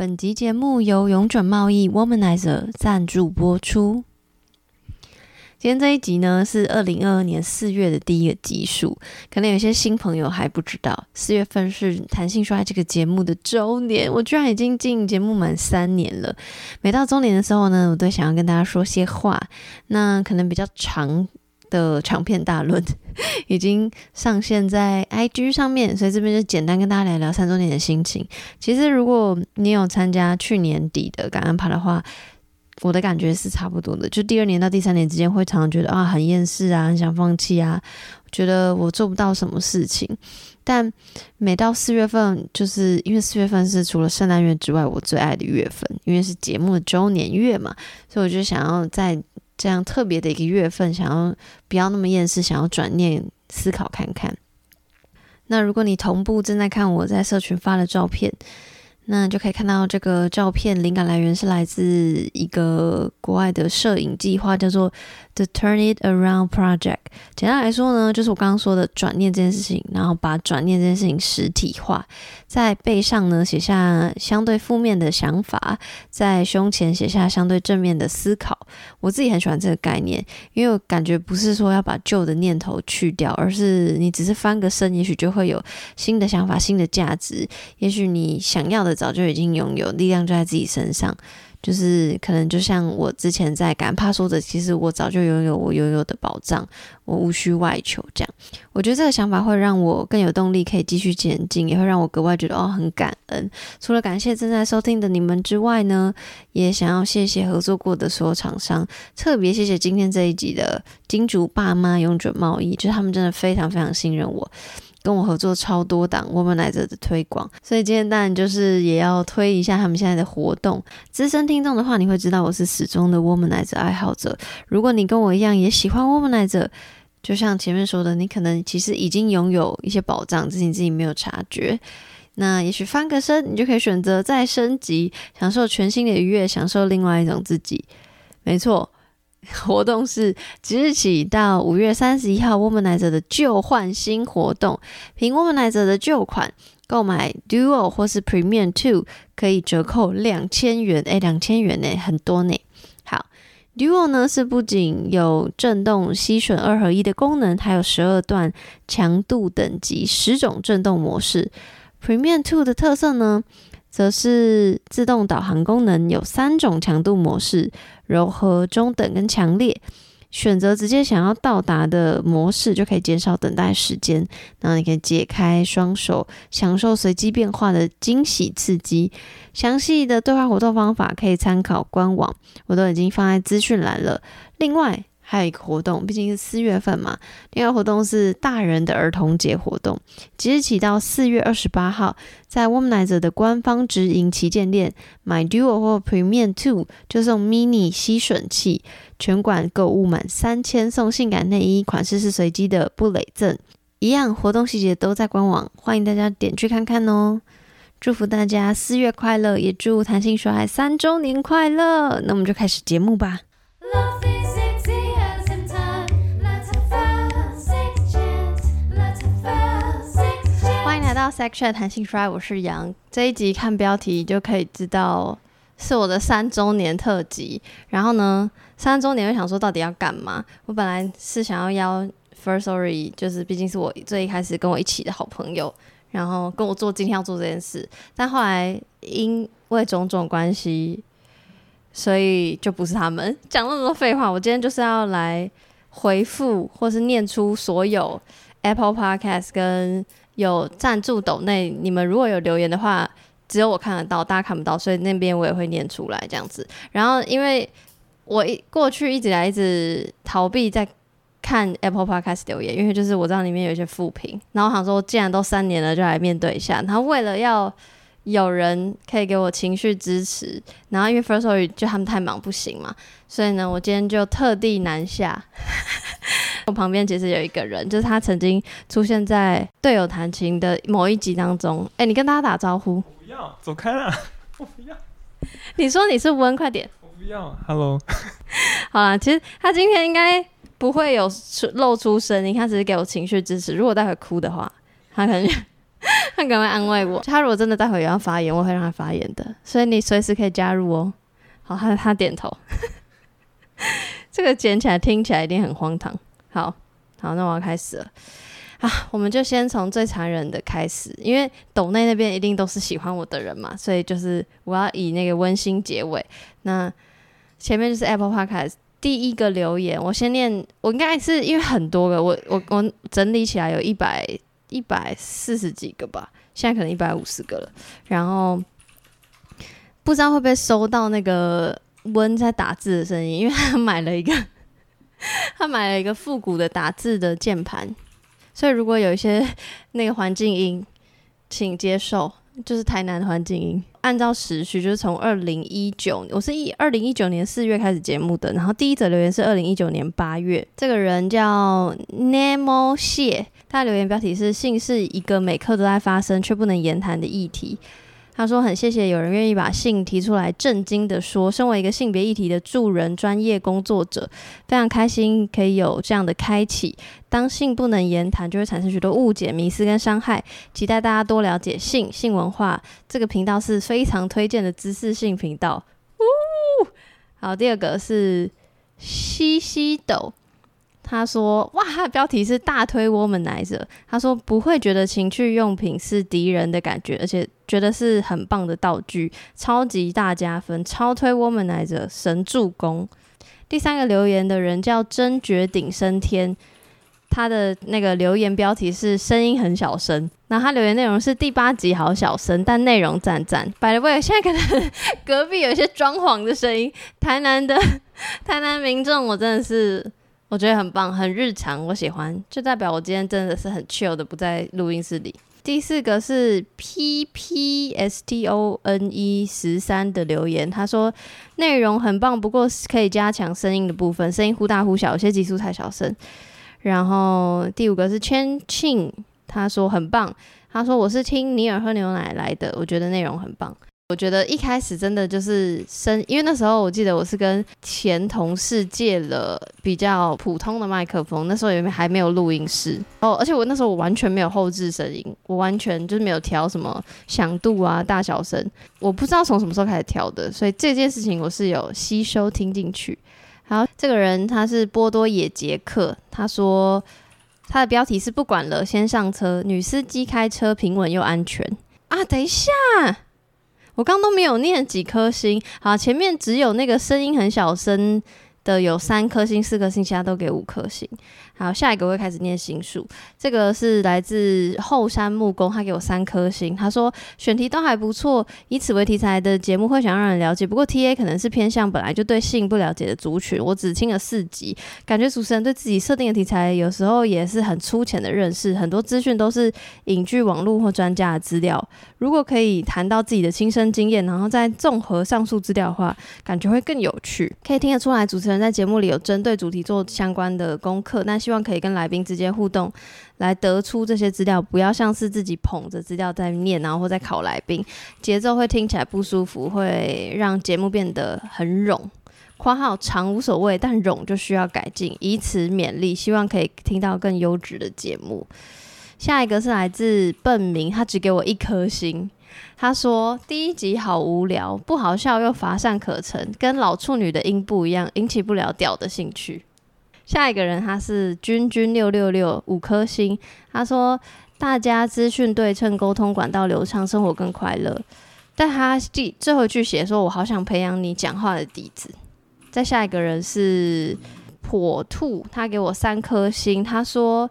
本集节目由永准贸易 Womanizer 赞助播出。今天这一集呢是二零二二年四月的第一个集数，可能有些新朋友还不知道，四月份是弹性说爱这个节目的周年，我居然已经进节目满三年了。每到周年的时候呢，我都想要跟大家说些话，那可能比较长的长篇大论 已经上线在 IG 上面，所以这边就简单跟大家聊聊三周年的心情。其实如果你有参加去年底的感恩趴的话，我的感觉是差不多的，就第二年到第三年之间，会常常觉得啊很厌世啊，很想放弃啊，觉得我做不到什么事情。但每到四月份，就是因为四月份是除了圣诞月之外我最爱的月份，因为是节目的周年月嘛，所以我就想要在这样特别的一个月份，想要不要那么厌世，想要转念思考看看。那如果你同步正在看我在社群发的照片。那就可以看到这个照片，灵感来源是来自一个国外的摄影计划，叫做 The Turn It Around Project。简单来说呢，就是我刚刚说的转念这件事情，然后把转念这件事情实体化，在背上呢写下相对负面的想法，在胸前写下相对正面的思考。我自己很喜欢这个概念，因为我感觉不是说要把旧的念头去掉，而是你只是翻个身，也许就会有新的想法、新的价值。也许你想要的。早就已经拥有力量，就在自己身上。就是可能就像我之前在敢怕说的，其实我早就拥有我拥有的宝藏，我无需外求。这样，我觉得这个想法会让我更有动力，可以继续前进，也会让我格外觉得哦很感恩。除了感谢正在收听的你们之外呢，也想要谢谢合作过的所有厂商，特别谢谢今天这一集的金主爸妈永准贸易，就是他们真的非常非常信任我。跟我合作超多档 Womanizer 的推广，所以今天当然就是也要推一下他们现在的活动。资深听众的话，你会知道我是始终的 Womanizer 爱好者。如果你跟我一样也喜欢 Womanizer，就像前面说的，你可能其实已经拥有一些宝藏，只是你自己没有察觉。那也许翻个身，你就可以选择再升级，享受全新的愉悦，享受另外一种自己。没错。活动是即日起到五月三十一号，Womanizer 的旧换新活动，凭 Womanizer 的旧款购买 Duo 或是 Premium Two 可以折扣两千元，哎，两千元呢，很多呢。好，Duo 呢是不仅有震动吸吮二合一的功能，还有十二段强度等级十种震动模式。Premium Two 的特色呢？则是自动导航功能，有三种强度模式：柔和、中等跟强烈。选择直接想要到达的模式，就可以减少等待时间。然后你可以解开双手，享受随机变化的惊喜刺激。详细的对话活动方法可以参考官网，我都已经放在资讯栏了。另外，还有一个活动，毕竟是四月份嘛。另外活动是大人的儿童节活动，即日起到四月二十八号，在 Womanizer 的官方直营旗舰店买 Duo 或 Premium Two 就送 Mini 吸吮器，全馆购物满三千送性感内衣，款式是随机的，不累赠。一样活动细节都在官网，欢迎大家点去看看哦。祝福大家四月快乐，也祝弹性说爱三周年快乐。那我们就开始节目吧。Section 弹性说爱，我是杨。这一集看标题就可以知道是我的三周年特辑。然后呢，三周年我想说到底要干嘛？我本来是想要邀 First Story，就是毕竟是我最一开始跟我一起的好朋友，然后跟我做今天要做这件事。但后来因为种种关系，所以就不是他们 讲那么多废话。我今天就是要来回复或是念出所有 Apple Podcast 跟有赞助斗内，你们如果有留言的话，只有我看得到，大家看不到，所以那边我也会念出来这样子。然后，因为我一过去一直来一直逃避在看 Apple Podcast 留言，因为就是我知道里面有一些负评，然后想说既然都三年了，就来面对一下。然后为了要有人可以给我情绪支持，然后因为 First Story 就他们太忙不行嘛，所以呢，我今天就特地南下。我旁边其实有一个人，就是他曾经出现在队友弹琴的某一集当中。哎，你跟大家打招呼。不要，走开了。我不要。你说你是温，快点。我不要。Hello。好了，其实他今天应该不会有露出声音，他只是给我情绪支持。如果待会哭的话，他可能 他赶快安慰我。他如果真的待会也要发言，我会让他发言的，所以你随时可以加入哦。好，他他点头。这个剪起来听起来一定很荒唐。好好，那我要开始了啊！我们就先从最残忍的开始，因为斗内那边一定都是喜欢我的人嘛，所以就是我要以那个温馨结尾。那前面就是 Apple Podcast 第一个留言，我先念，我应该是因为很多个，我我我整理起来有一百一百四十几个吧，现在可能一百五十个了。然后不知道会不会收到那个温在打字的声音，因为他买了一个。他买了一个复古的打字的键盘，所以如果有一些那个环境音，请接受，就是台南的环境音。按照时序，就是从二零一九，我是一二零一九年四月开始节目的，然后第一则留言是二零一九年八月，这个人叫 Nemo 谢，他留言标题是“性是一个每刻都在发生却不能言谈的议题”。他说：“很谢谢有人愿意把性提出来，震惊的说，身为一个性别议题的助人专业工作者，非常开心可以有这样的开启。当性不能言谈，就会产生许多误解、迷思跟伤害。期待大家多了解性、性文化。这个频道是非常推荐的知识性频道。呜，好，第二个是西西斗。”他说：“哇，他的标题是大推 Womanizer。他说不会觉得情趣用品是敌人的感觉，而且觉得是很棒的道具，超级大加分，超推 Womanizer，神助攻。”第三个留言的人叫真绝顶升天，他的那个留言标题是声音很小声，那他留言内容是第八集好小声，但内容赞赞。By the way，现在可能隔壁有一些装潢的声音，台南的 台南民众，我真的是。我觉得很棒，很日常，我喜欢，就代表我今天真的是很 chill 的，不在录音室里。第四个是 P P S T O N E 十三的留言，他说内容很棒，不过可以加强声音的部分，声音忽大忽小，有些级数太小声。然后第五个是 Chen Qing，他说很棒，他说我是听尼尔喝牛奶来的，我觉得内容很棒。我觉得一开始真的就是声，因为那时候我记得我是跟前同事借了比较普通的麦克风，那时候也还没有录音室哦，而且我那时候我完全没有后置声音，我完全就是没有调什么响度啊、大小声，我不知道从什么时候开始调的，所以这件事情我是有吸收听进去。好，这个人他是波多野杰克，他说他的标题是不管了，先上车，女司机开车平稳又安全啊，等一下。我刚都没有念几颗星，好，前面只有那个声音很小声。的有三颗星、四颗星，其他都给五颗星。好，下一个我会开始念星数。这个是来自后山木工，他给我三颗星。他说选题都还不错，以此为题材的节目会想让人了解。不过 T A 可能是偏向本来就对性不了解的族群。我只听了四集，感觉主持人对自己设定的题材有时候也是很粗浅的认识，很多资讯都是引据网络或专家的资料。如果可以谈到自己的亲身经验，然后再综合上述资料的话，感觉会更有趣。可以听得出来，主持人在节目里有针对主题做相关的功课，那希望可以跟来宾直接互动，来得出这些资料，不要像是自己捧着资料在念，然后或在考来宾，节奏会听起来不舒服，会让节目变得很冗。括号长无所谓，但冗就需要改进，以此勉励，希望可以听到更优质的节目。下一个是来自笨明，他只给我一颗星。他说：“第一集好无聊，不好笑又乏善可陈，跟老处女的音不一样，引起不了屌的兴趣。”下一个人他是君君六六六五颗星。他说：“大家资讯对称，沟通管道流畅，生活更快乐。”但他第最后一句写说：“我好想培养你讲话的底子。”再下一个人是破兔，他给我三颗星。他说。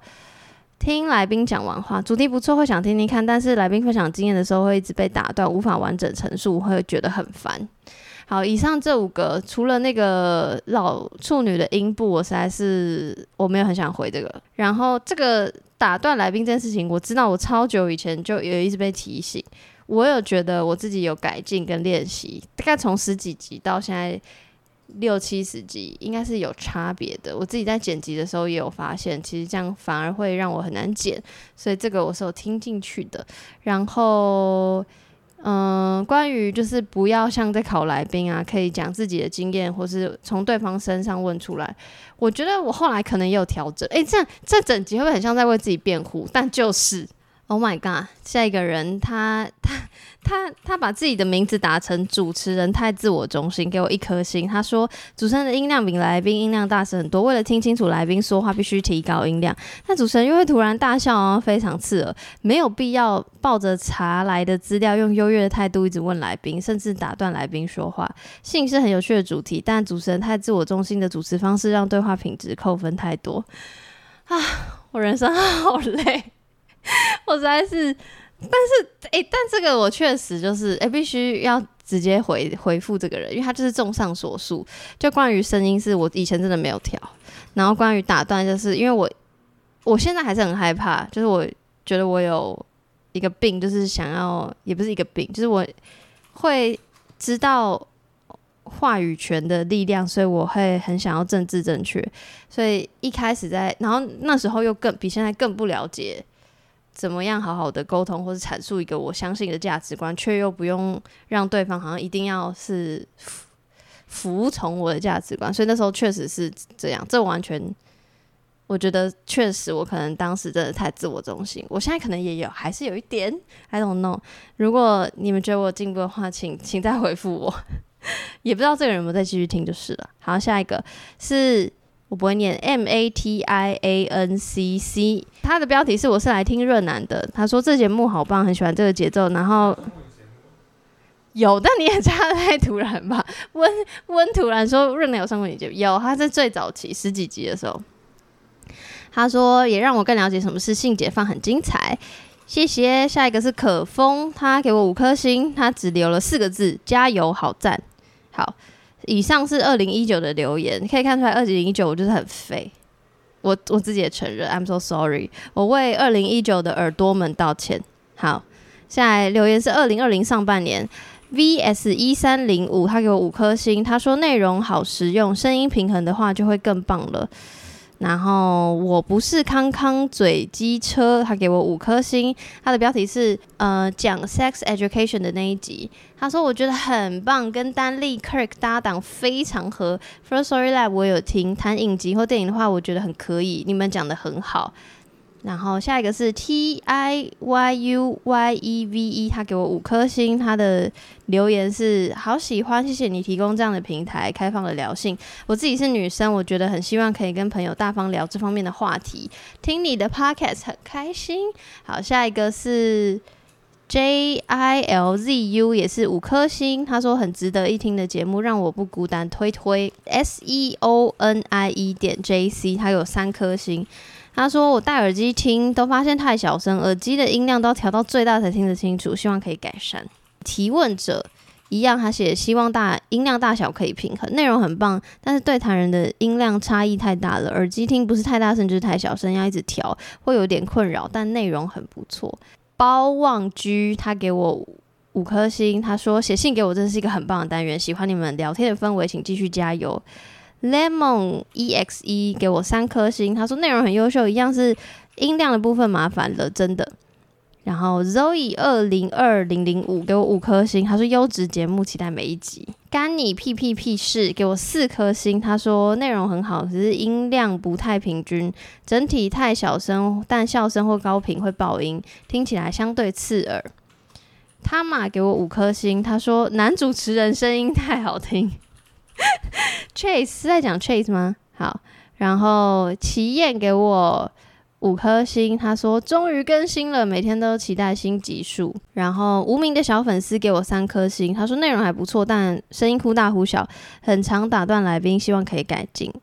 听来宾讲完话，主题不错，会想听听看。但是来宾分享经验的时候，会一直被打断，无法完整陈述，会觉得很烦。好，以上这五个，除了那个老处女的音部，我实在是我没有很想回这个。然后这个打断来宾这件事情，我知道我超久以前就有一直被提醒，我有觉得我自己有改进跟练习，大概从十几集到现在。六七十集应该是有差别的，我自己在剪辑的时候也有发现，其实这样反而会让我很难剪，所以这个我是有听进去的。然后，嗯，关于就是不要像在考来宾啊，可以讲自己的经验，或是从对方身上问出来。我觉得我后来可能也有调整，诶，这样这整集会不会很像在为自己辩护？但就是。Oh my god！下一个人，他他他他把自己的名字打成主持人太自我中心，给我一颗星。他说主持人的音量比来宾音量大声很多，为了听清楚来宾说话，必须提高音量。那主持人又会突然大笑哦，非常刺耳，没有必要抱着查来的资料，用优越的态度一直问来宾，甚至打断来宾说话。性是很有趣的主题，但主持人太自我中心的主持方式，让对话品质扣分太多。啊，我人生好累。我实在是，但是哎，但这个我确实就是哎，必须要直接回回复这个人，因为他就是综上所述，就关于声音是我以前真的没有调，然后关于打断，就是因为我我现在还是很害怕，就是我觉得我有一个病，就是想要也不是一个病，就是我会知道话语权的力量，所以我会很想要政治正确，所以一开始在，然后那时候又更比现在更不了解。怎么样好好的沟通，或是阐述一个我相信的价值观，却又不用让对方好像一定要是服从我的价值观。所以那时候确实是这样，这完全我觉得确实我可能当时真的太自我中心。我现在可能也有，还是有一点。I don't know。如果你们觉得我进步的话，请请再回复我。也不知道这个人有没有再继续听就是了。好，下一个是。我不会念 M A T I A N C C，他的标题是我是来听润南的。他说这节目好棒，很喜欢这个节奏。然后有，但你也差的太突然吧？温温突然说润南有上过你节目，有，他在最早期十几集的时候。他说也让我更了解什么是性解放，很精彩。谢谢。下一个是可风，他给我五颗星，他只留了四个字：加油，好赞，好。以上是二零一九的留言，可以看出来二零一九我就是很废，我我自己也承认，I'm so sorry，我为二零一九的耳朵们道歉。好，现在留言是二零二零上半年，VS 一三零五，他给我五颗星，他说内容好实用，声音平衡的话就会更棒了。然后我不是康康嘴机车，他给我五颗星。他的标题是呃讲 sex education 的那一集。他说我觉得很棒，跟丹利 Kirk 搭档非常合。First Story Lab 我有听，谈影集或电影的话，我觉得很可以。你们讲的很好。然后下一个是 T I Y U Y E V E，他给我五颗星。他的留言是好喜欢，谢谢你提供这样的平台，开放了聊性。我自己是女生，我觉得很希望可以跟朋友大方聊这方面的话题。听你的 podcast 很开心。好，下一个是 J I L Z U，也是五颗星。他说很值得一听的节目，让我不孤单。推推 S E O N I E 点 J C，他有三颗星。他说：“我戴耳机听都发现太小声，耳机的音量都要调到最大才听得清楚，希望可以改善。”提问者一样，他写希望大音量大小可以平衡，内容很棒，但是对谈人的音量差异太大了，耳机听不是太大声就是太小声，要一直调会有点困扰，但内容很不错。包望居他给我五颗星，他说写信给我真是一个很棒的单元，喜欢你们聊天的氛围，请继续加油。Lemon exe 给我三颗星，他说内容很优秀，一样是音量的部分麻烦了，真的。然后 Zoe 二零二零零五给我五颗星，他说优质节目，期待每一集。干你屁屁屁事给我四颗星，他说内容很好，只是音量不太平均，整体太小声，但笑声或高频会爆音，听起来相对刺耳。他玛给我五颗星，他说男主持人声音太好听。Chase 是在讲 Chase 吗？好，然后齐燕给我五颗星，他说终于更新了，每天都期待新集数。然后无名的小粉丝给我三颗星，他说内容还不错，但声音忽大忽小，很常打断来宾，希望可以改进。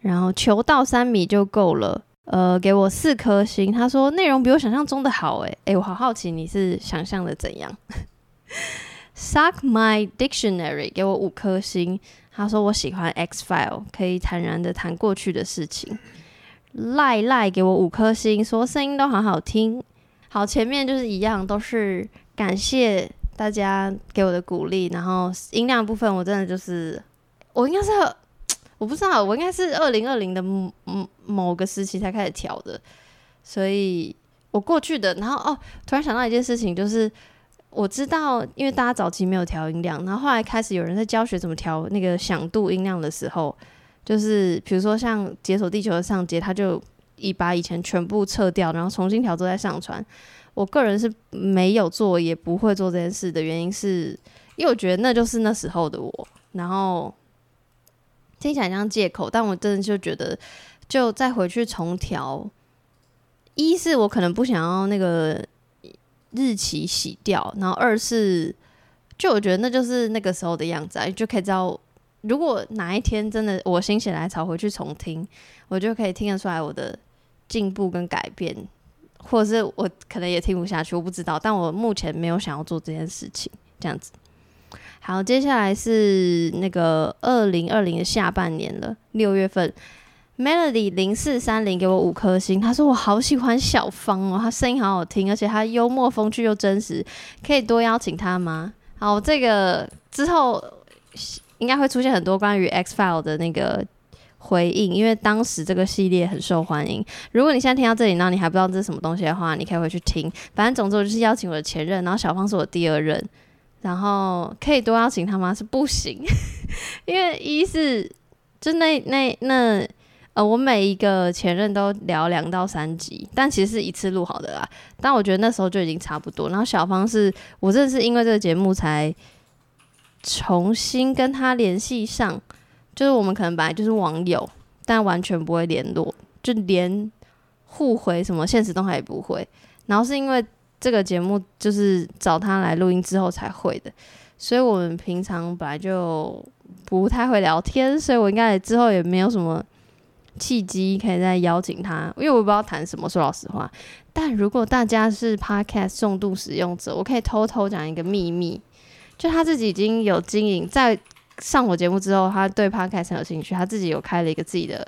然后求到三米就够了，呃，给我四颗星，他说内容比我想象中的好，诶诶，我好好奇你是想象的怎样？Suck my dictionary 给我五颗星。他说：“我喜欢 X File，可以坦然的谈过去的事情。”赖赖给我五颗星，说声音都好好听。好，前面就是一样，都是感谢大家给我的鼓励。然后音量部分，我真的就是，我应该是，我不知道，我应该是二零二零的某某个时期才开始调的。所以我过去的，然后哦，突然想到一件事情，就是。我知道，因为大家早期没有调音量，然后后来开始有人在教学怎么调那个响度音量的时候，就是比如说像《解锁地球》的上节，他就已把以前全部撤掉，然后重新调之后再上传。我个人是没有做，也不会做这件事的原因是，因为我觉得那就是那时候的我。然后听起来像借口，但我真的就觉得，就再回去重调。一是我可能不想要那个日期洗掉，然后二是就我觉得那就是那个时候的样子，啊，就可以知道，如果哪一天真的我心血来潮回去重听，我就可以听得出来我的进步跟改变。或者是我可能也听不下去，我不知道。但我目前没有想要做这件事情，这样子。好，接下来是那个二零二零的下半年了，六月份，Melody 零四三零给我五颗星，他说我好喜欢小芳哦，他声音好好听，而且他幽默风趣又真实，可以多邀请他吗？好，这个之后应该会出现很多关于 X File 的那个。回应，因为当时这个系列很受欢迎。如果你现在听到这里，然后你还不知道这是什么东西的话，你可以回去听。反正总之我就是邀请我的前任，然后小芳是我第二任，然后可以多邀请他吗？是不行，因为一是就那那那呃，我每一个前任都聊两到三集，但其实是一次录好的啦。但我觉得那时候就已经差不多。然后小芳是我真的是因为这个节目才重新跟他联系上。就是我们可能本来就是网友，但完全不会联络，就连互回什么现实动态也不会。然后是因为这个节目就是找他来录音之后才会的，所以我们平常本来就不太会聊天，所以我应该之后也没有什么契机可以再邀请他，因为我不知道谈什么。说老实话，但如果大家是 Podcast 重度使用者，我可以偷偷讲一个秘密，就他自己已经有经营在。上我节目之后，他对 podcast 很有兴趣，他自己有开了一个自己的，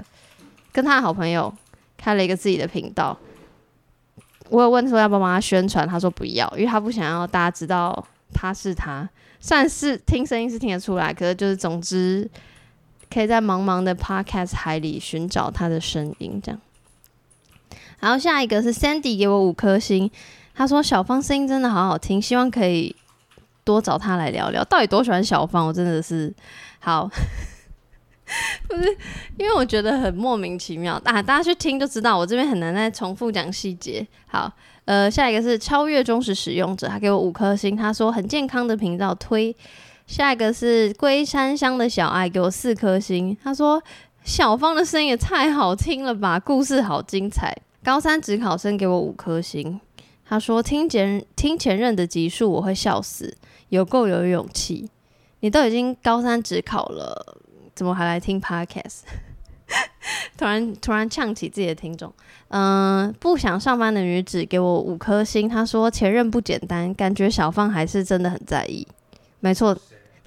跟他的好朋友开了一个自己的频道。我有问说要不要帮他宣传，他说不要，因为他不想要大家知道他是他。算是听声音是听得出来，可是就是总之可以在茫茫的 podcast 海里寻找他的声音，这样。然后下一个是 Sandy 给我五颗星，他说小芳声音真的好好听，希望可以。多找他来聊聊，到底多喜欢小芳？我真的是好，不是因为我觉得很莫名其妙啊！大家去听就知道，我这边很难再重复讲细节。好，呃，下一个是超越忠实使用者，他给我五颗星，他说很健康的频道推。下一个是龟山乡的小爱，给我四颗星，他说小芳的声音也太好听了吧，故事好精彩。高三职考生给我五颗星，他说听前听前任的集数我会笑死。有够有勇气！你都已经高三只考了，怎么还来听 podcast？突然突然呛起自己的听众。嗯，不想上班的女子给我五颗星，她说前任不简单，感觉小芳还是真的很在意。没错，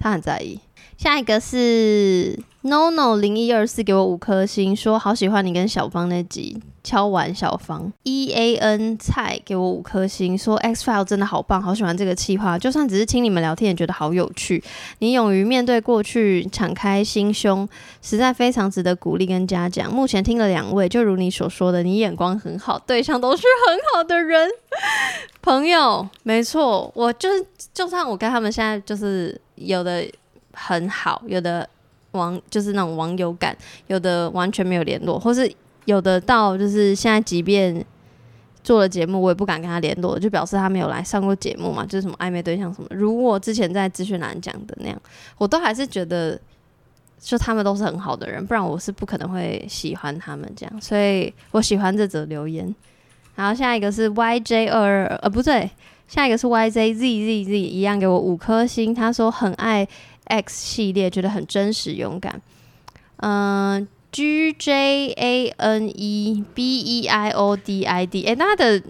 他很在意。下一个是 no no 零一二四给我五颗星，说好喜欢你跟小芳那集敲完小方 e a n 菜给我五颗星，说 X file 真的好棒，好喜欢这个企划，就算只是听你们聊天也觉得好有趣。你勇于面对过去，敞开心胸，实在非常值得鼓励跟嘉奖。目前听了两位，就如你所说的，你眼光很好，对象都是很好的人，朋友，没错，我就是就算我跟他们现在就是有的。很好，有的网就是那种网友感，有的完全没有联络，或是有的到就是现在，即便做了节目，我也不敢跟他联络，就表示他没有来上过节目嘛，就是什么暧昧对象什么。如果之前在资讯栏讲的那样，我都还是觉得，就他们都是很好的人，不然我是不可能会喜欢他们这样。所以我喜欢这则留言。然后下一个是 YJ 二，呃，不对，下一个是 YJZZZ，一样给我五颗星。他说很爱。X 系列觉得很真实勇敢，嗯，G J A N E B E I O D I D，哎，他的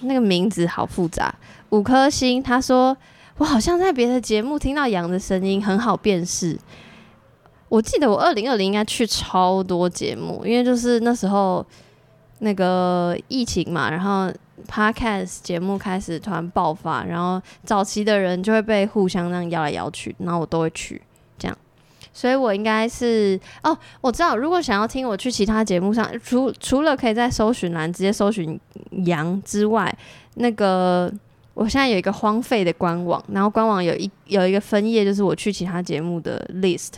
那个名字好复杂，五颗星。他说我好像在别的节目听到羊的声音，很好辨识。我记得我二零二零应该去超多节目，因为就是那时候那个疫情嘛，然后。Podcast 节目开始突然爆发，然后早期的人就会被互相那样邀来邀去，然后我都会去，所以我应该是哦，我知道，如果想要听我去其他节目上，除除了可以在搜寻栏直接搜寻羊之外，那个我现在有一个荒废的官网，然后官网有一有一个分页，就是我去其他节目的 list，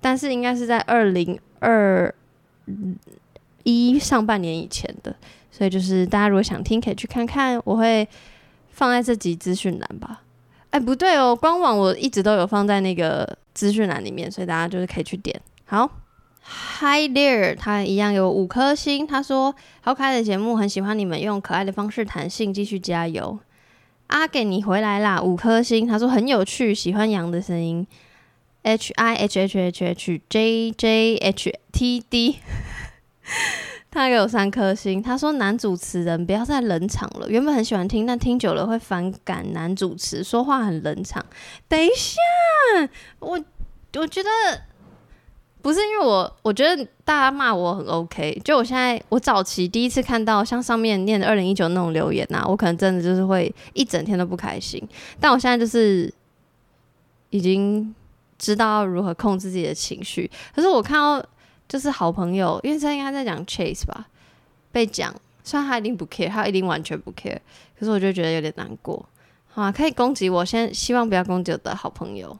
但是应该是在二零二一上半年以前的。所以就是大家如果想听，可以去看看。我会放在这集资讯栏吧。哎，不对哦，官网我一直都有放在那个资讯栏里面，所以大家就是可以去点。好，Hi there，他一样有五颗星。他说好可爱的节目，很喜欢你们用可爱的方式谈性，继续加油。阿给你回来啦，五颗星。他说很有趣，喜欢羊的声音。H I H H H H J J H T D，他给我三颗星。他说男主持人不要再冷场了，原本很喜欢听，但听久了会反感男主持说话很冷场。等一下，我我觉得不是因为我，我觉得大家骂我很 OK。就我现在，我早期第一次看到像上面念的二零一九那种留言呐，我可能真的就是会一整天都不开心。但我现在就是已经。知道如何控制自己的情绪，可是我看到就是好朋友，因为他应该在讲 Chase 吧，被讲，虽然他一定不 care，他一定完全不 care，可是我就觉得有点难过。好，可以攻击我，先希望不要攻击我的好朋友。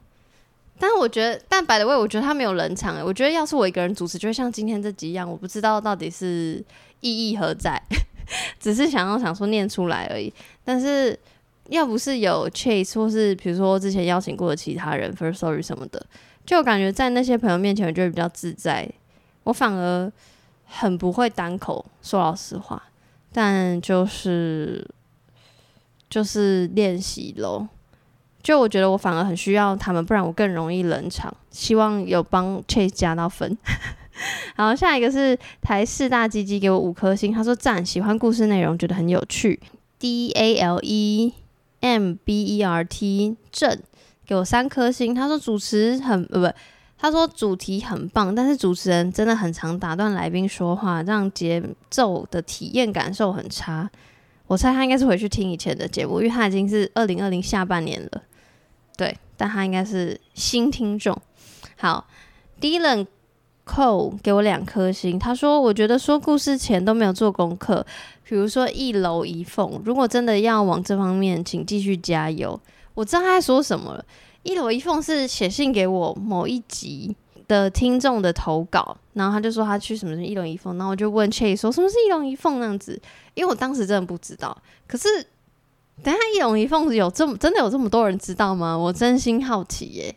但是我觉得，但白的位，我觉得他没有冷场。我觉得要是我一个人主持，就会像今天这集一样，我不知道到底是意义何在，只是想要想说念出来而已。但是。要不是有 Chase 或是比如说之前邀请过的其他人，First Story 什么的，就感觉在那些朋友面前，我觉得比较自在。我反而很不会单口，说老实话，但就是就是练习喽。就我觉得我反而很需要他们，不然我更容易冷场。希望有帮 Chase 加到分。好，下一个是台四大鸡鸡给我五颗星，他说赞，喜欢故事内容，觉得很有趣。D A L E。M B E R T 正给我三颗星。他说主持很呃不，他说主题很棒，但是主持人真的很常打断来宾说话，让节奏的体验感受很差。我猜他应该是回去听以前的节目，因为他已经是二零二零下半年了。对，但他应该是新听众。好，Dylan Cole 给我两颗星。他说我觉得说故事前都没有做功课。比如说一楼一凤，如果真的要往这方面，请继续加油。我知道他在说什么了。一楼一凤是写信给我某一集的听众的投稿，然后他就说他去什么一楼一凤，然后我就问 Chase 说什么是一楼一凤那样子，因为我当时真的不知道。可是等下一楼一凤有这么真的有这么多人知道吗？我真心好奇耶，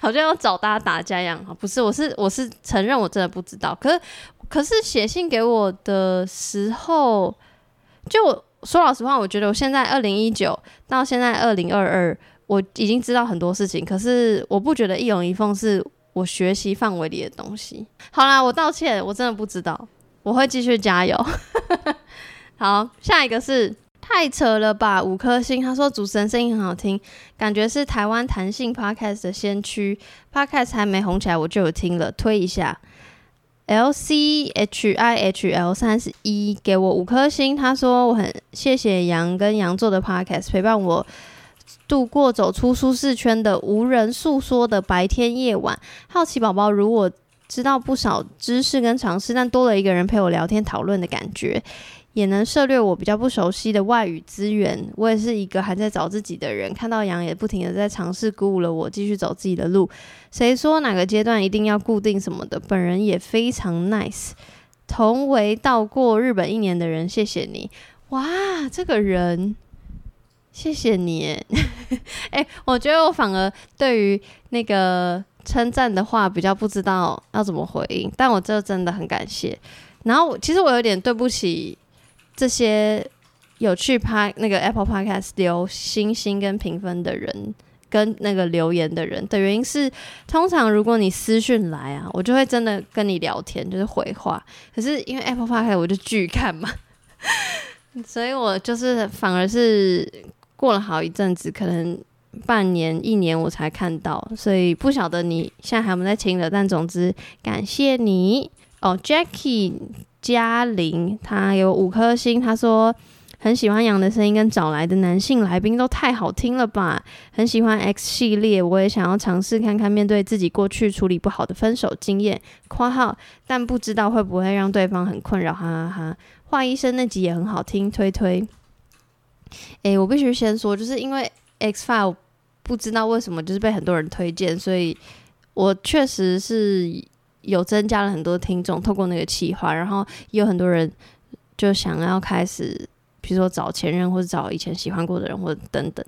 好像要找大家打架一样！不是，我是我是承认我真的不知道，可是。可是写信给我的时候，就说老实话，我觉得我现在二零一九到现在二零二二，我已经知道很多事情。可是我不觉得一龙一凤是我学习范围里的东西。好啦，我道歉，我真的不知道，我会继续加油。好，下一个是太扯了吧，五颗星。他说主持人声音很好听，感觉是台湾弹性 podcast 的先驱。podcast 还没红起来，我就有听了，推一下。L C H I H L 三十一给我五颗星，他说我很谢谢杨跟杨做的 podcast 陪伴我度过走出舒适圈的无人诉说的白天夜晚。好奇宝宝如果知道不少知识跟常识，但多了一个人陪我聊天讨论的感觉。也能涉略我比较不熟悉的外语资源。我也是一个还在找自己的人，看到杨也不停的在尝试，鼓舞了我继续走自己的路。谁说哪个阶段一定要固定什么的？本人也非常 nice。同为到过日本一年的人，谢谢你。哇，这个人，谢谢你。哎，我觉得我反而对于那个称赞的话比较不知道要怎么回应，但我这真的很感谢。然后其实我有点对不起。这些有去拍那个 Apple Podcast 留星星跟评分的人，跟那个留言的人的原因是，通常如果你私讯来啊，我就会真的跟你聊天，就是回话。可是因为 Apple Podcast 我就拒看嘛，所以我就是反而是过了好一阵子，可能半年一年我才看到，所以不晓得你现在还有没有在听的。但总之感谢你哦，Jackie。嘉玲，他有五颗星。他说很喜欢羊的声音，跟找来的男性来宾都太好听了吧。很喜欢 X 系列，我也想要尝试看看面对自己过去处理不好的分手经验。括号，但不知道会不会让对方很困扰。哈哈哈。华医生那集也很好听，推推。诶，我必须先说，就是因为 X File 不知道为什么就是被很多人推荐，所以我确实是。有增加了很多听众，透过那个企划，然后也有很多人就想要开始比如说找前任或者找以前喜欢过的人或者等等。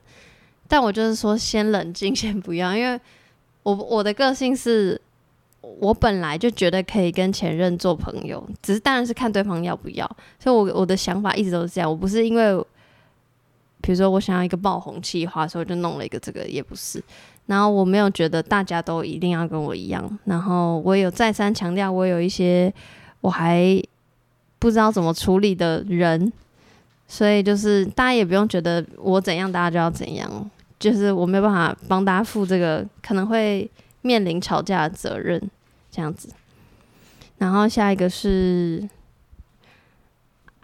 但我就是说，先冷静，先不要，因为我我的个性是，我本来就觉得可以跟前任做朋友，只是当然是看对方要不要。所以，我我的想法一直都是这样，我不是因为，比如说我想要一个爆红企划，所以我就弄了一个这个，也不是。然后我没有觉得大家都一定要跟我一样，然后我有再三强调，我有一些我还不知道怎么处理的人，所以就是大家也不用觉得我怎样，大家就要怎样。就是我没有办法帮大家负这个可能会面临吵架的责任，这样子。然后下一个是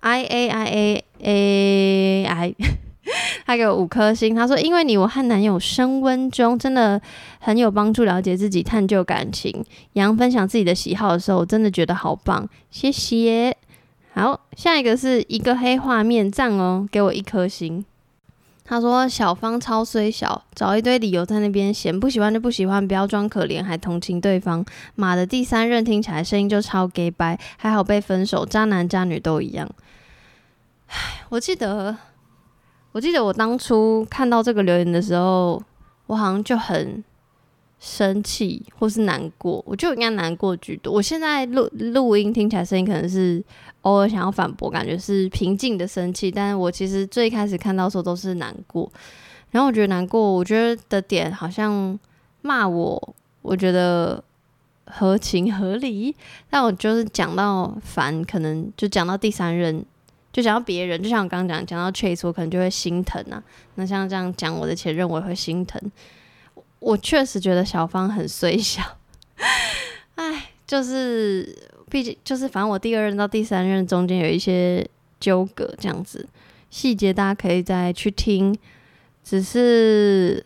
I A I A A I，他给我五颗星，他说因为你我和男友升温中，真的很有帮助，了解自己，探究感情。杨分享自己的喜好的时候，我真的觉得好棒，谢谢。好，下一个是一个黑画面赞哦，给我一颗星。他说：“小芳超虽小，找一堆理由在那边嫌不喜欢就不喜欢，不要装可怜，还同情对方。马的第三任听起来声音就超 gay 白，还好被分手，渣男渣女都一样。”唉，我记得，我记得我当初看到这个留言的时候，我好像就很。生气或是难过，我就应该难过居多。我现在录录音听起来声音可能是偶尔想要反驳，感觉是平静的生气。但是我其实最开始看到时候都是难过，然后我觉得难过，我觉得的点好像骂我，我觉得合情合理。但我就是讲到烦，可能就讲到第三人，就讲到别人，就像我刚刚讲讲到 Chase，我可能就会心疼啊。那像这样讲我的前任，我也会心疼。我确实觉得小芳很虽小，哎，就是毕竟就是反正我第二任到第三任中间有一些纠葛这样子，细节大家可以再去听。只是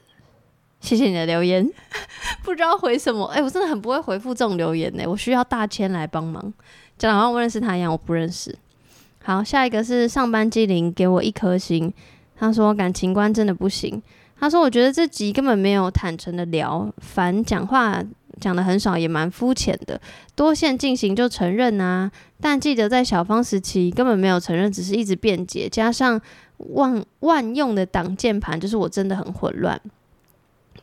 谢谢你的留言，不知道回什么，哎，我真的很不会回复这种留言呢，我需要大千来帮忙，讲好像我认识他一样，我不认识。好，下一个是上班机灵，给我一颗星，他说感情观真的不行。他说：“我觉得这集根本没有坦诚的聊，反讲话讲的很少，也蛮肤浅的。多线进行就承认啊，但记得在小芳时期根本没有承认，只是一直辩解，加上万万用的挡键盘，就是我真的很混乱。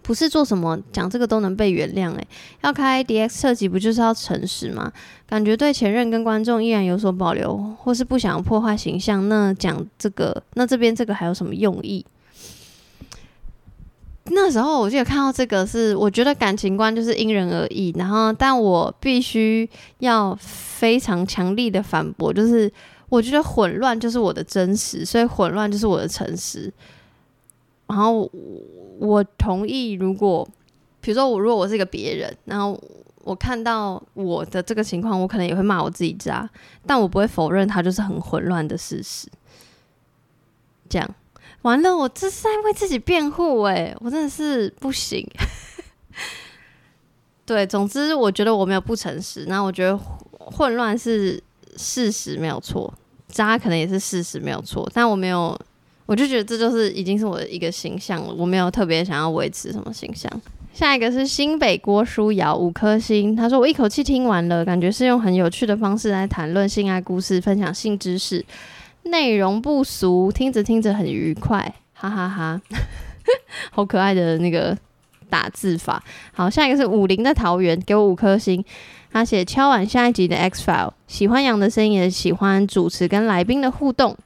不是做什么讲这个都能被原谅诶，要开 D X 设计不就是要诚实吗？感觉对前任跟观众依然有所保留，或是不想破坏形象，那讲这个，那这边这个还有什么用意？”那时候我记得看到这个是，我觉得感情观就是因人而异，然后但我必须要非常强力的反驳，就是我觉得混乱就是我的真实，所以混乱就是我的诚实。然后我同意，如果比如说我如果我是一个别人，然后我看到我的这个情况，我可能也会骂我自己渣，但我不会否认它就是很混乱的事实。这样。完了，我这是在为自己辩护哎，我真的是不行。对，总之我觉得我没有不诚实，那我觉得混乱是事实没有错，渣可能也是事实没有错，但我没有，我就觉得这就是已经是我的一个形象了，我没有特别想要维持什么形象。下一个是新北郭书瑶五颗星，他说我一口气听完了，感觉是用很有趣的方式来谈论性爱故事，分享性知识。内容不俗，听着听着很愉快，哈哈哈！好可爱的那个打字法。好，下一个是五零的桃园，给我五颗星。他写敲完下一集的 X File，喜欢羊的声音，也喜欢主持跟来宾的互动。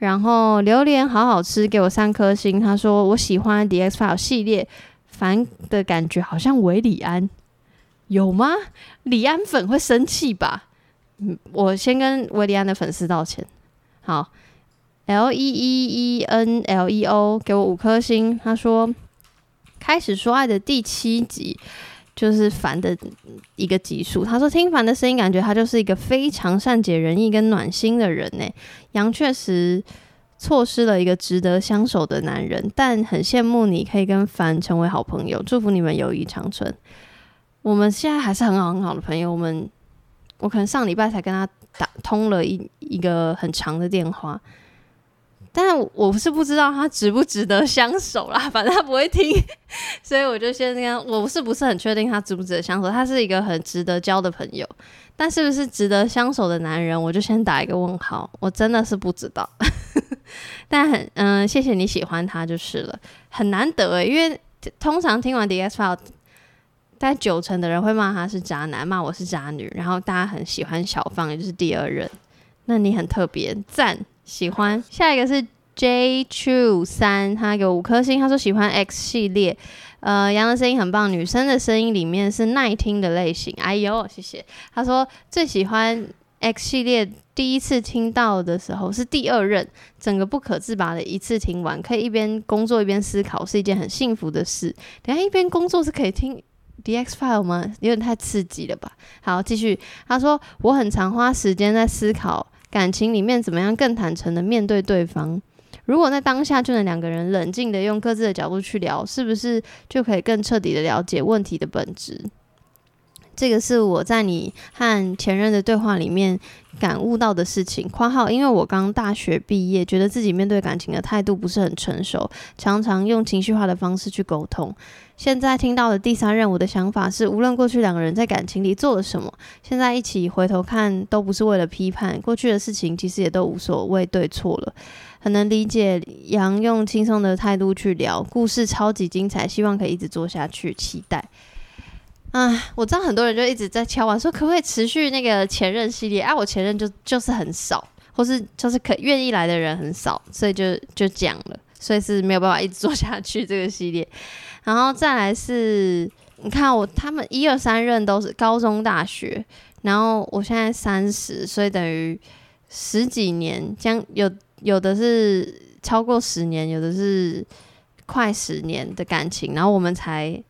然后榴莲好好吃，给我三颗星。他说我喜欢 D X Five 系列，烦的感觉好像维里安，有吗？李安粉会生气吧？嗯，我先跟维里安的粉丝道歉。好，L E E E N L E O 给我五颗星。他说，开始说爱的第七集就是凡的一个级数。他说听凡的声音，感觉他就是一个非常善解人意跟暖心的人呢。杨确实错失了一个值得相守的男人，但很羡慕你可以跟凡成为好朋友，祝福你们友谊长存。我们现在还是很好很好的朋友。我们我可能上礼拜才跟他。打通了一一个很长的电话，但我是不知道他值不值得相守啦。反正他不会听，所以我就先跟我是不是很确定他值不值得相守。他是一个很值得交的朋友，但是不是值得相守的男人，我就先打一个问号。我真的是不知道。但很嗯、谢谢你喜欢他就是了，很难得诶，因为通常听完 The X File，大概九成的人会骂他是渣男，骂我是渣女，然后大家很喜欢小放，也就是第二任。那你很特别，赞，喜欢。下一个是 J True 三，他给我五颗星，他说喜欢 X 系列，呃，杨的声音很棒，女生的声音里面是耐听的类型。哎呦，谢谢。他说最喜欢 X 系列，第一次听到的时候是第二任，整个不可自拔的一次听完，可以一边工作一边思考，是一件很幸福的事。等下一边工作是可以听 D X File 吗？有点太刺激了吧。好，继续。他说我很常花时间在思考感情里面怎么样更坦诚的面对对方。如果在当下就能两个人冷静的用各自的角度去聊，是不是就可以更彻底的了解问题的本质？这个是我在你和前任的对话里面感悟到的事情。（括号因为我刚大学毕业，觉得自己面对感情的态度不是很成熟，常常用情绪化的方式去沟通。现在听到的第三任，我的想法是，无论过去两个人在感情里做了什么，现在一起回头看，都不是为了批判过去的事情，其实也都无所谓对错了。很能理解杨用轻松的态度去聊，故事超级精彩，希望可以一直做下去，期待。啊，我知道很多人就一直在敲碗说，可不可以持续那个前任系列啊？我前任就就是很少，或是就是可愿意来的人很少，所以就就讲了，所以是没有办法一直做下去这个系列。然后再来是，你看我他们一二三任都是高中大学，然后我现在三十，所以等于十几年，将有有的是超过十年，有的是快十年的感情，然后我们才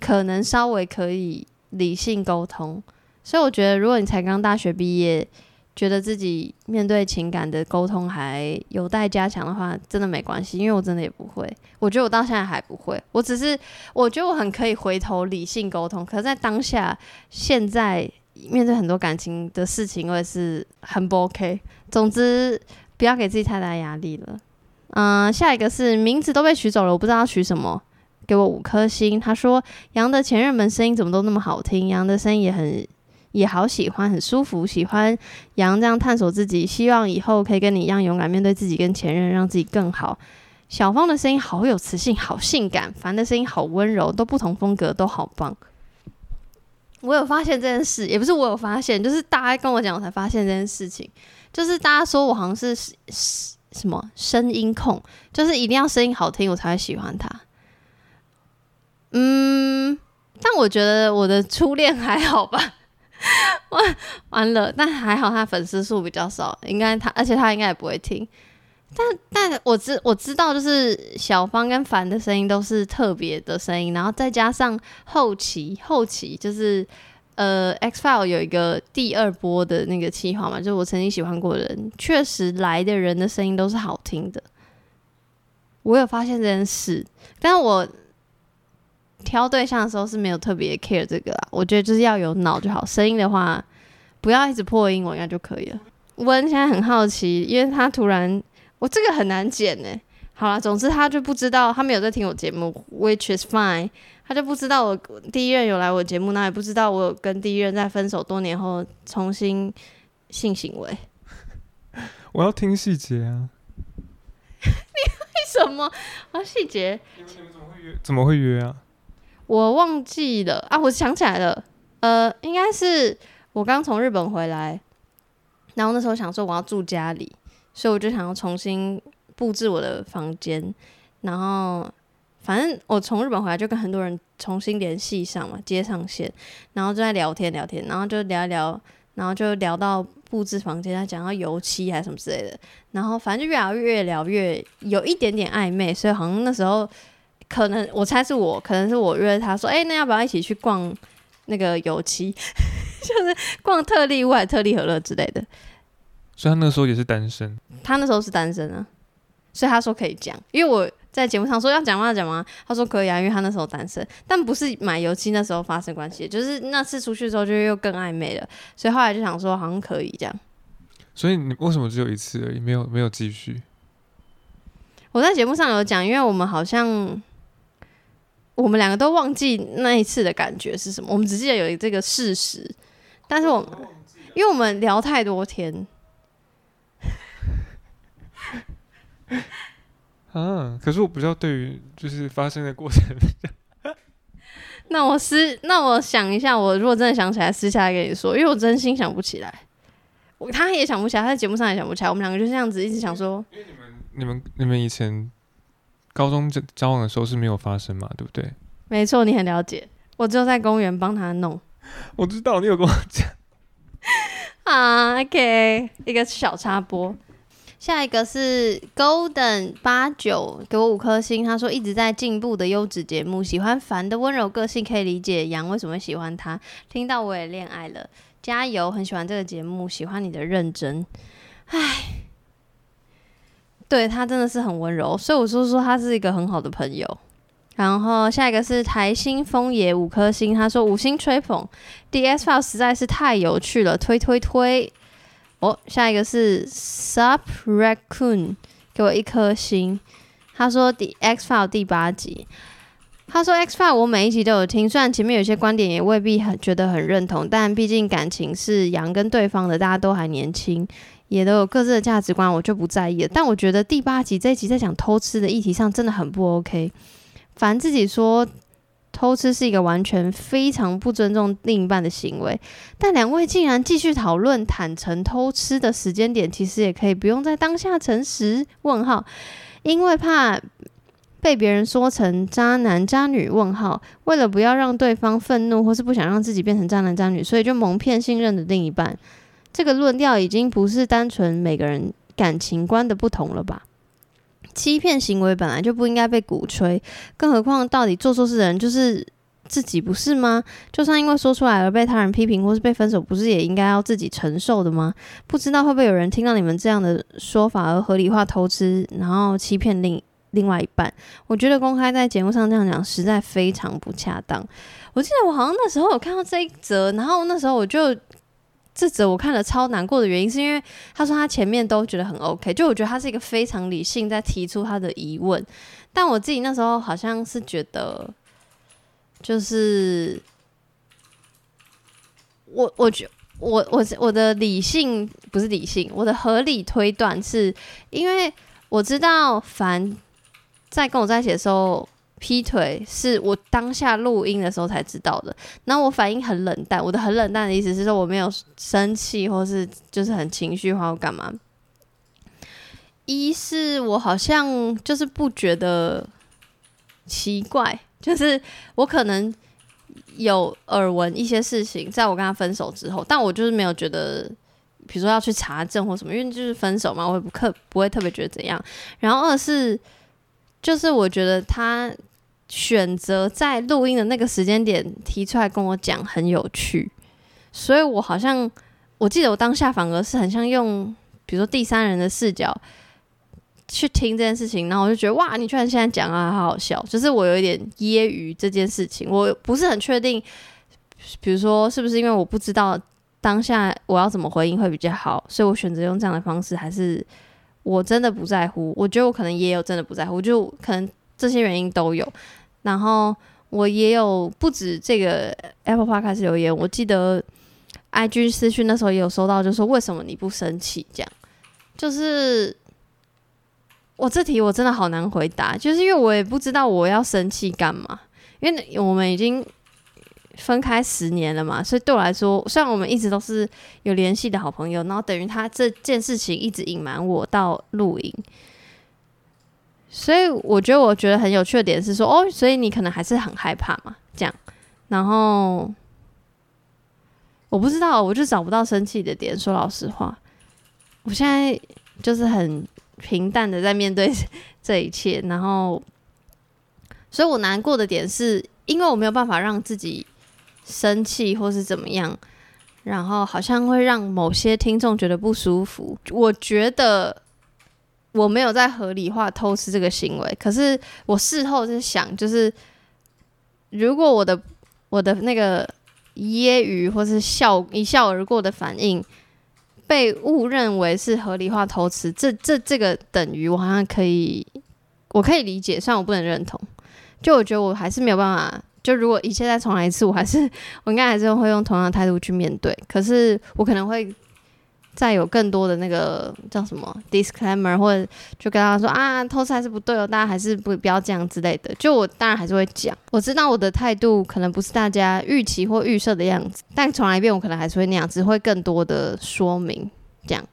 可能稍微可以理性沟通。所以我觉得，如果你才刚大学毕业，觉得自己面对情感的沟通还有待加强的话，真的没关系，因为我真的也不会。我觉得我到现在还不会，我只是我觉得我很可以回头理性沟通，可是在当下现在面对很多感情的事情，我也是很不 OK。总之，不要给自己太大压力了。嗯、下一个是名字都被取走了，我不知道要取什么，给我五颗星。他说杨的前任们声音怎么都那么好听，杨的声音也很也好喜欢，很舒服，喜欢杨这样探索自己，希望以后可以跟你一样勇敢面对自己跟前任，让自己更好。小芳的声音好有磁性，好性感；凡的声音好温柔，都不同风格，都好棒。我有发现这件事，也不是我有发现，就是大家跟我讲，我才发现这件事情。就是大家说我好像是是什么声音控，就是一定要声音好听，我才会喜欢他。嗯，但我觉得我的初恋还好吧。完完了，但还好他粉丝数比较少，应该他，而且他应该也不会听。但但我知我知道，就是小芳跟凡的声音都是特别的声音，然后再加上后期后期就是呃 X File 有一个第二波的那个企划嘛，就是我曾经喜欢过的人，确实来的人的声音都是好听的。我有发现这件事，但是我挑对象的时候是没有特别 care 这个啦。我觉得就是要有脑就好，声音的话不要一直破音，我应该就可以了。温现在很好奇，因为他突然。我这个很难剪呢。好了，总之他就不知道，他没有在听我节目，which is fine。他就不知道我第一任有来我节目，那也不知道我有跟第一任在分手多年后重新性行为。我要听细节啊！你为什么啊？细节你们怎么会约？怎么会约啊？我忘记了啊！我想起来了，呃，应该是我刚从日本回来，然后那时候想说我要住家里。所以我就想要重新布置我的房间，然后反正我从日本回来就跟很多人重新联系上嘛，接上线，然后就在聊天聊天，然后就聊一聊，然后就聊到布置房间，他讲到油漆还是什么之类的，然后反正就越聊越聊越有一点点暧昧，所以好像那时候可能我猜是我，可能是我约他说，哎、那要不要一起去逛那个油漆，就是逛特利屋还是特利和乐之类的。所以他那时候也是单身。他那时候是单身啊，所以他说可以讲，因为我在节目上说要讲吗？要讲吗？他说可以啊，因为他那时候单身，但不是买油漆那时候发生关系，就是那次出去之后就又更暧昧了，所以后来就想说好像可以这样。所以你为什么只有一次而已，没有没有继续？我在节目上有讲，因为我们好像我们两个都忘记那一次的感觉是什么，我们只记得有这个事实，但是我们因为我们聊太多天。啊，可是我比较对于就是发生的过程，那我私，那我想一下，我如果真的想起来，私下来跟你说，因为我真心想不起来。我他也想不起来，他在节目上也想不起来。我们两个就这样子一直想说，你们你们以前高中交交往的时候是没有发生嘛？对不对？没错，你很了解。我只有在公园帮他弄。我知道你有跟我讲。啊，OK，一个小插播。下一个是 Golden 八九，给我五颗星。他说一直在进步的优质节目，喜欢凡的温柔个性，可以理解杨为什么会喜欢他。听到我也恋爱了，加油！很喜欢这个节目，喜欢你的认真。唉，对他真的是很温柔，所以我说说他是一个很好的朋友。然后下一个是台新风野五颗星，他说五星吹捧，D S File 实在是太有趣了，推推推。哦，下一个是 Sub Raccoon，给我一颗星。他说第 X File 第八集，他说 X File 我每一集都有听，虽然前面有些观点也未必很觉得很认同，但毕竟感情是杨跟对方的，大家都还年轻，也都有各自的价值观，我就不在意了。但我觉得第八集这一集在讲偷吃的议题上真的很不 OK。凡自己说偷吃是一个完全非常不尊重另一半的行为，但两位竟然继续讨论坦诚偷吃的时间点，其实也可以不用在当下诚实？问号，因为怕被别人说成渣男渣女？问号，为了不要让对方愤怒，或是不想让自己变成渣男渣女，所以就蒙骗信任的另一半。这个论调已经不是单纯每个人感情观的不同了吧？欺骗行为本来就不应该被鼓吹，更何况到底做错事的人就是自己，不是吗？就算因为说出来而被他人批评或是被分手，不是也应该要自己承受的吗？不知道会不会有人听到你们这样的说法而合理化偷吃，然后欺骗另另外一半？我觉得公开在节目上这样讲实在非常不恰当。我记得我好像那时候有看到这一则，然后那时候我就。这则我看了超难过的原因，是因为他说他前面都觉得很 OK，就我觉得他是一个非常理性在提出他的疑问，但我自己那时候好像是觉得，就是我我觉我我我的理性不是理性，我的合理推断是因为我知道凡在跟我在一起的时候。劈腿是我当下录音的时候才知道的，然后我反应很冷淡。我的很冷淡的意思是说我没有生气，或是就是很情绪化或干嘛。一是我好像就是不觉得奇怪，就是我可能有耳闻一些事情，在我跟他分手之后，但我就是没有觉得，比如说要去查证或什么，因为就是分手嘛，我也不特不会特别觉得怎样。然后二是就是我觉得他。选择在录音的那个时间点提出来跟我讲很有趣，所以我好像我记得我当下反而是很像用比如说第三人的视角去听这件事情，然后我就觉得哇，你居然现在讲啊，好好笑，就是我有一点揶揄这件事情，我不是很确定，比如说是不是因为我不知道当下我要怎么回应会比较好，所以我选择用这样的方式，还是我真的不在乎？我觉得我可能也有真的不在乎，就可能这些原因都有。然后我也有不止这个 Apple Park 开始留言，我记得 IG 私讯那时候也有收到，就说为什么你不生气？这样就是我这题我真的好难回答，就是因为我也不知道我要生气干嘛，因为我们已经分开十年了嘛，所以对我来说，虽然我们一直都是有联系的好朋友，然后等于他这件事情一直隐瞒我到录影。所以我觉得，我觉得很有趣的点是说，哦，所以你可能还是很害怕嘛，这样。然后我不知道，我就找不到生气的点。说老实话，我现在就是很平淡的在面对 这一切。然后，所以我难过的点是因为我没有办法让自己生气或是怎么样，然后好像会让某些听众觉得不舒服。我觉得。我没有在合理化偷吃这个行为，可是我事后在想，就是如果我的我的那个揶揄或是笑一笑而过的反应被误认为是合理化偷吃，这这这个等于我好像可以，我可以理解，虽然我不能认同，就我觉得我还是没有办法，就如果一切再重来一次，我还是我应该还是会用同样的态度去面对，可是我可能会再有更多的那个叫什么 disclaimer，或者就跟他说啊，偷吃还是不对哦，大家还是不不要这样之类的。就我当然还是会讲，我知道我的态度可能不是大家预期或预设的样子，但重来一遍，我可能还是会那样，只会更多的说明。这样，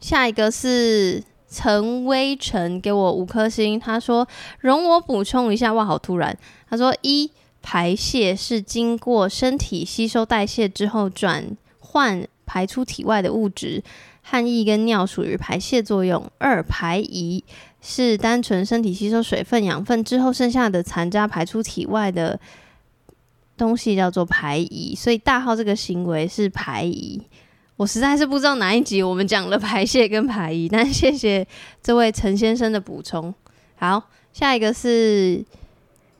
下一个是陈威成给我五颗星，他说容我补充一下，哇，好突然。他说一排泄是经过身体吸收代谢之后转换。排出体外的物质，汗液跟尿属于排泄作用。二排遗是单纯身体吸收水分、养分之后剩下的残渣排出体外的东西叫做排遗，所以大号这个行为是排遗。我实在是不知道哪一集我们讲了排泄跟排遗，但谢谢这位陈先生的补充。好，下一个是。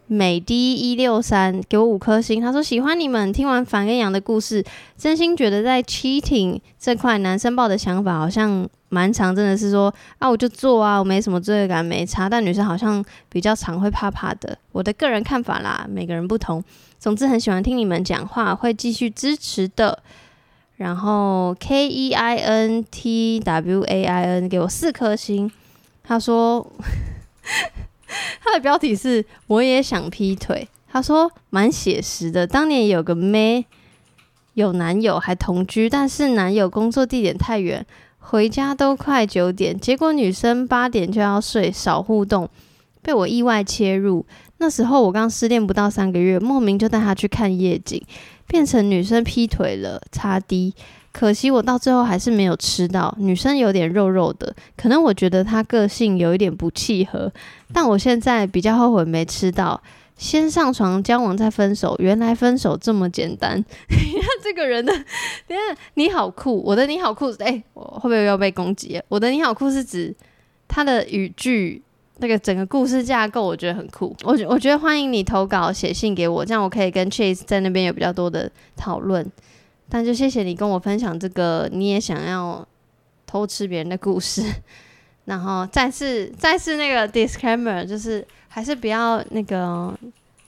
美的一六三给我五颗星，他说喜欢你们。听完樊跟杨的故事，真心觉得在 cheating 这块，男生抱的想法好像蛮长，真的是说啊，我就做啊，我没什么罪恶感，没差。但女生好像比较常会怕怕的。我的个人看法啦，每个人不同。总之很喜欢听你们讲话，会继续支持的。然后 K E I N T W A I N 给我四颗星，他说。他的标题是“我也想劈腿”，他说蛮写实的。当年有个妹有男友还同居，但是男友工作地点太远，回家都快九点，结果女生八点就要睡，少互动，被我意外切入。那时候我刚失恋不到三个月，莫名就带他去看夜景，变成女生劈腿了，擦低。可惜我到最后还是没有吃到，女生有点肉肉的，可能我觉得她个性有一点不契合，但我现在比较后悔没吃到。先上床交往再分手，原来分手这么简单。你看这个人的，你看你好酷，我的你好酷，哎，我会不会要被攻击？我的你好酷是指他的语句，那个整个故事架构，我觉得很酷。我我觉得欢迎你投稿写信给我，这样我可以跟 Chase 在那边有比较多的讨论。但就谢谢你跟我分享这个，你也想要偷吃别人的故事，然后再是再是那个 disclaimer，就是还是不要那个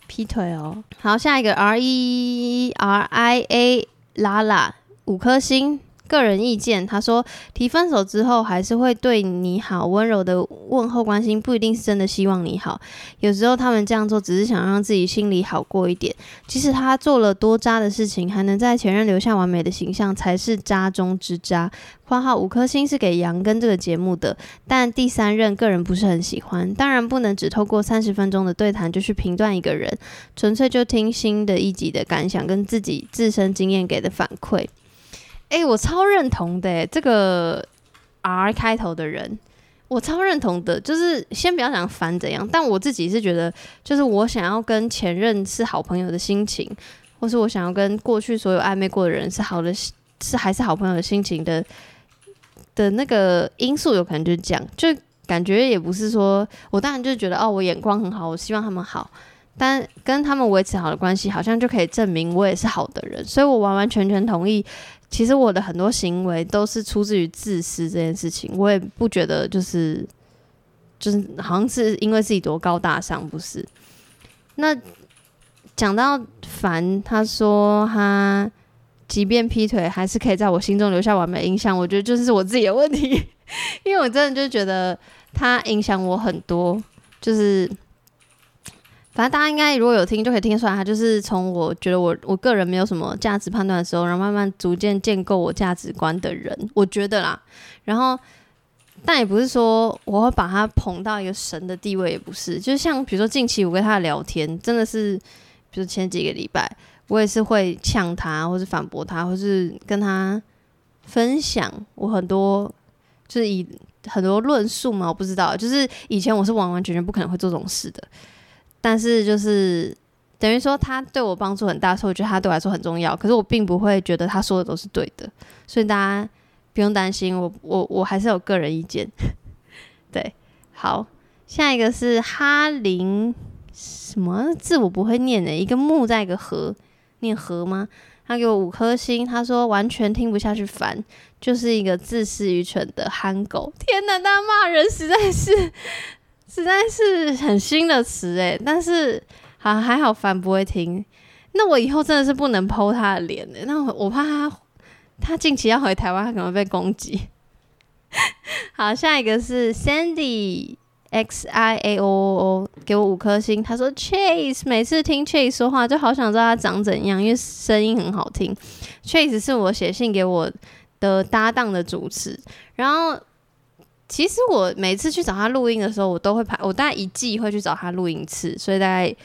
劈腿哦。好，下一个 R E R I A la 五颗星。个人意见，他说提分手之后还是会对你好，温柔的问候关心，不一定是真的希望你好。有时候他们这样做只是想让自己心里好过一点。即使他做了多渣的事情，还能在前任留下完美的形象，才是渣中之渣。括号五颗星是给杨跟这个节目的，但第三任个人不是很喜欢。当然不能只透过三十分钟的对谈就去评断一个人，纯粹就听新的一集的感想跟自己自身经验给的反馈。哎，我超认同的，这个 R 开头的人，我超认同的。就是先不要讲烦怎样，但我自己是觉得，就是我想要跟前任是好朋友的心情，或是我想要跟过去所有暧昧过的人是好的，是还是好朋友的心情的的那个因素，有可能就是这样，就感觉也不是说我当然就觉得哦，我眼光很好，我希望他们好，但跟他们维持好的关系，好像就可以证明我也是好的人，所以我完完全全同意。其实我的很多行为都是出自于自私这件事情，我也不觉得就是就是好像是因为自己多高大上，不是。那讲到凡，他说他即便劈腿，还是可以在我心中留下完美印象。我觉得就是我自己的问题，因为我真的就觉得他影响我很多，就是。反正大家应该如果有听，就可以听出来，他就是从我觉得我我个人没有什么价值判断的时候，然后慢慢逐渐建构我价值观的人，我觉得啦。然后，但也不是说我会把他捧到一个神的地位，也不是。就像比如说近期我跟他聊天，真的是，比如前几个礼拜，我也是会呛他，或是反驳他，或是跟他分享我很多，就是以很多论述嘛，我不知道，就是以前我是完完全全不可能会做这种事的。但是就是等于说他对我帮助很大，所以我觉得他对我来说很重要。可是我并不会觉得他说的都是对的，所以大家不用担心，我我我还是有个人意见。对，好，下一个是哈林什么字我不会念的，一个木在一个河，念河吗？他给我五颗星，他说完全听不下去，烦，就是一个自私愚蠢的憨狗。天哪，大家骂人实在是。实在是很新的词诶，但是好还好，凡不会听。那我以后真的是不能剖他的脸诶，那我我怕他他近期要回台湾，他可能被攻击。好，下一个是 Sandy X I A O O 给我五颗星。他说 Chase 每次听 Chase 说话，就好想知道他长怎样，因为声音很好听。Chase 是我写信给我的搭档的主持，然后其实我每次去找他录音的时候，我都会排，我大概一季会去找他录音一次，所以大概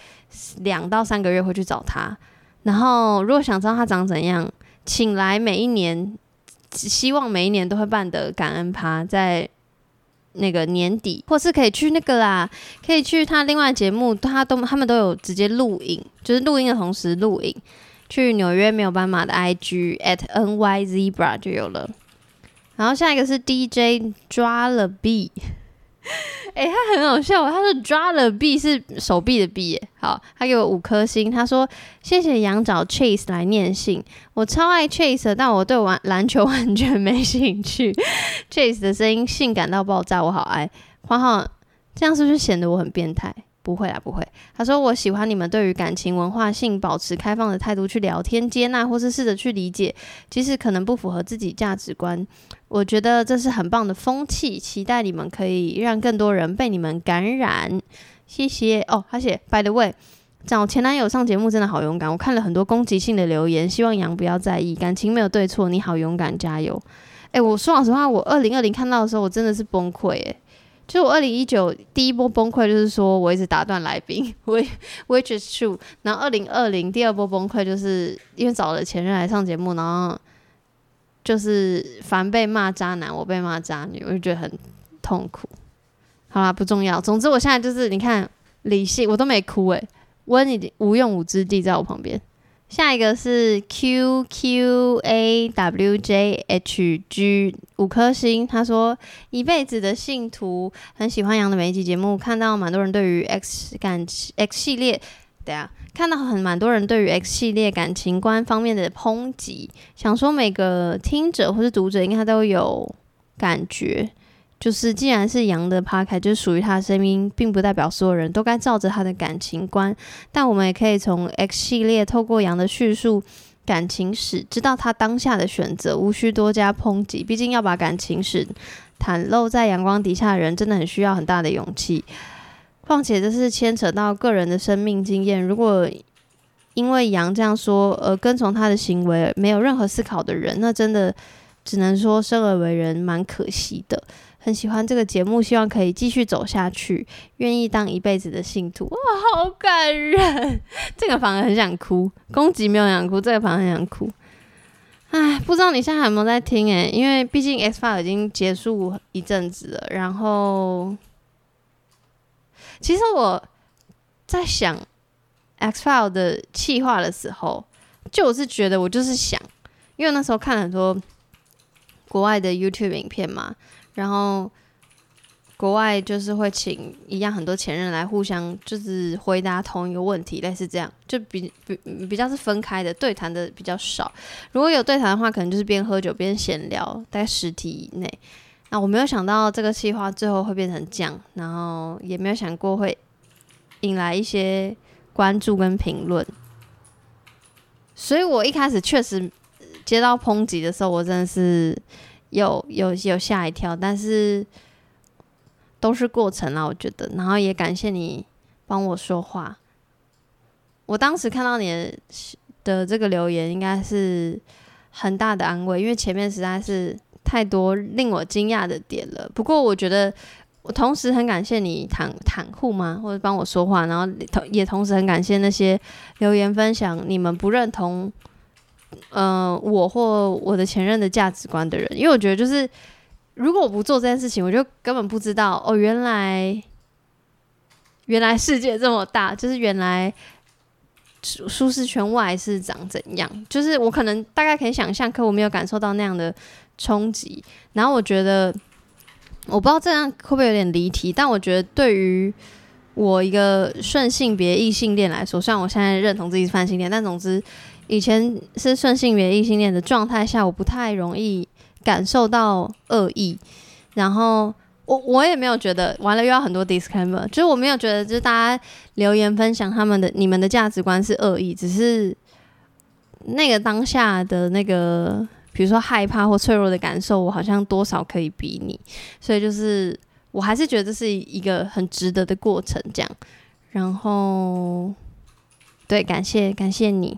两到三个月会去找他。然后如果想知道他长怎样，请来每一年。希望每一年都会办的感恩趴，在那个年底，或是可以去那个啦，可以去他另外节目，他都他们都有直接录影，就是录音的同时录影。去纽约没有斑马的 IG at nyzebra 就有了。然后下一个是 DJ 抓了 B。哎，他很好笑，他说抓了 B 是手臂的 B，好，他给我五颗星，他说谢谢羊找 Chase 来念信，我超爱 Chase，但我对玩篮球完全没兴趣。Chase 的声音性感到爆炸，我好爱。花浩，这样是不是显得我很变态？不会啦，不会。他说我喜欢你们对于感情、文化性保持开放的态度去聊天、接纳，或是试着去理解，即使可能不符合自己价值观。我觉得这是很棒的风气，期待你们可以让更多人被你们感染。谢谢哦。他写，By the way，找前男友上节目真的好勇敢。我看了很多攻击性的留言，希望杨不要在意，感情没有对错，你好勇敢，加油。诶，我说老实话，我二零二零看到的时候，我真的是崩溃诶。就我二零一九第一波崩溃，就是说我一直打断来宾，which is true。然后二零二零第二波崩溃，就是因为找了前任来上节目，然后就是凡被骂渣男，我被骂渣女，我就觉得很痛苦。好啦，不重要。总之我现在就是你看理性，我都没哭诶，温已经无用武之地在我旁边。下一个是 Q Q A W J H G 五颗星，他说一辈子的信徒，很喜欢杨的每一集节目，看到蛮多人对于 X 感 X 系列，对啊，看到很蛮多人对于 X 系列感情观方面的抨击，想说每个听者或是读者应该都有感觉。就是，既然是羊的趴开，就是属于他的声音，并不代表所有人都该照着他的感情观。但我们也可以从 X 系列透过羊的叙述感情史，知道他当下的选择，无需多加抨击。毕竟要把感情史袒露在阳光底下的人，真的很需要很大的勇气。况且这是牵扯到个人的生命经验，如果因为羊这样说而跟从他的行为，没有任何思考的人，那真的只能说生而为人，蛮可惜的。很喜欢这个节目，希望可以继续走下去，愿意当一辈子的信徒。哇，好感人！这个反而很想哭，攻击没有想哭，这个反而很想哭。唉，不知道你现在有没有在听？诶，因为毕竟 X File 已经结束一阵子了。然后，其实我在想 X File 的企划的时候，就我是觉得我就是想，因为那时候看很多国外的 YouTube 影片嘛。然后，国外就是会请一样很多前任来互相就是回答同一个问题，类似这样，就比比比较是分开的，对谈的比较少。如果有对谈的话，可能就是边喝酒边闲聊，大概十题以内。那我没有想到这个计划最后会变成这样，然后也没有想过会引来一些关注跟评论。所以我一开始确实接到抨击的时候，我真的是。有有有吓一跳，但是都是过程啦，我觉得。然后也感谢你帮我说话。我当时看到你的的这个留言，应该是很大的安慰，因为前面实在是太多令我惊讶的点了。不过我觉得，我同时很感谢你袒袒护吗，或者帮我说话，然后同也同时很感谢那些留言分享你们不认同。嗯，我或我的前任的价值观的人，因为我觉得就是，如果我不做这件事情，我就根本不知道哦，原来原来世界这么大，就是原来舒舒适圈外是长怎样，就是我可能大概可以想象，可我没有感受到那样的冲击。然后我觉得，我不知道这样会不会有点离题，但我觉得对于我一个顺性别异性恋来说，虽然我现在认同自己是泛性恋，但总之。以前是顺性别异性恋的状态下，我不太容易感受到恶意，然后我我也没有觉得完了又要很多 disclaimer，就是我没有觉得就是大家留言分享他们的你们的价值观是恶意，只是那个当下的那个比如说害怕或脆弱的感受，我好像多少可以比你，所以就是我还是觉得这是一个很值得的过程，这样。然后，对，感谢感谢你。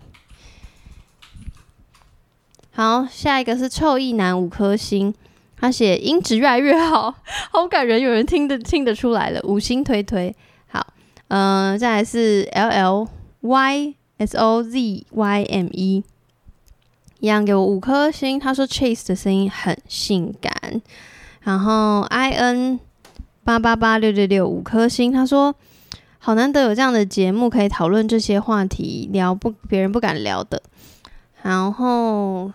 好，下一个是臭意男五颗星，他写音质越来越好，好感人，有人听得听得出来了，五星推推。好，嗯，再来是 L L Y S O Z Y M E。一样给我五颗星。他说 Chase 的声音很性感。然后 I N 八八八六六六五颗星。他说好难得有这样的节目可以讨论这些话题，聊不别人不敢聊的。然后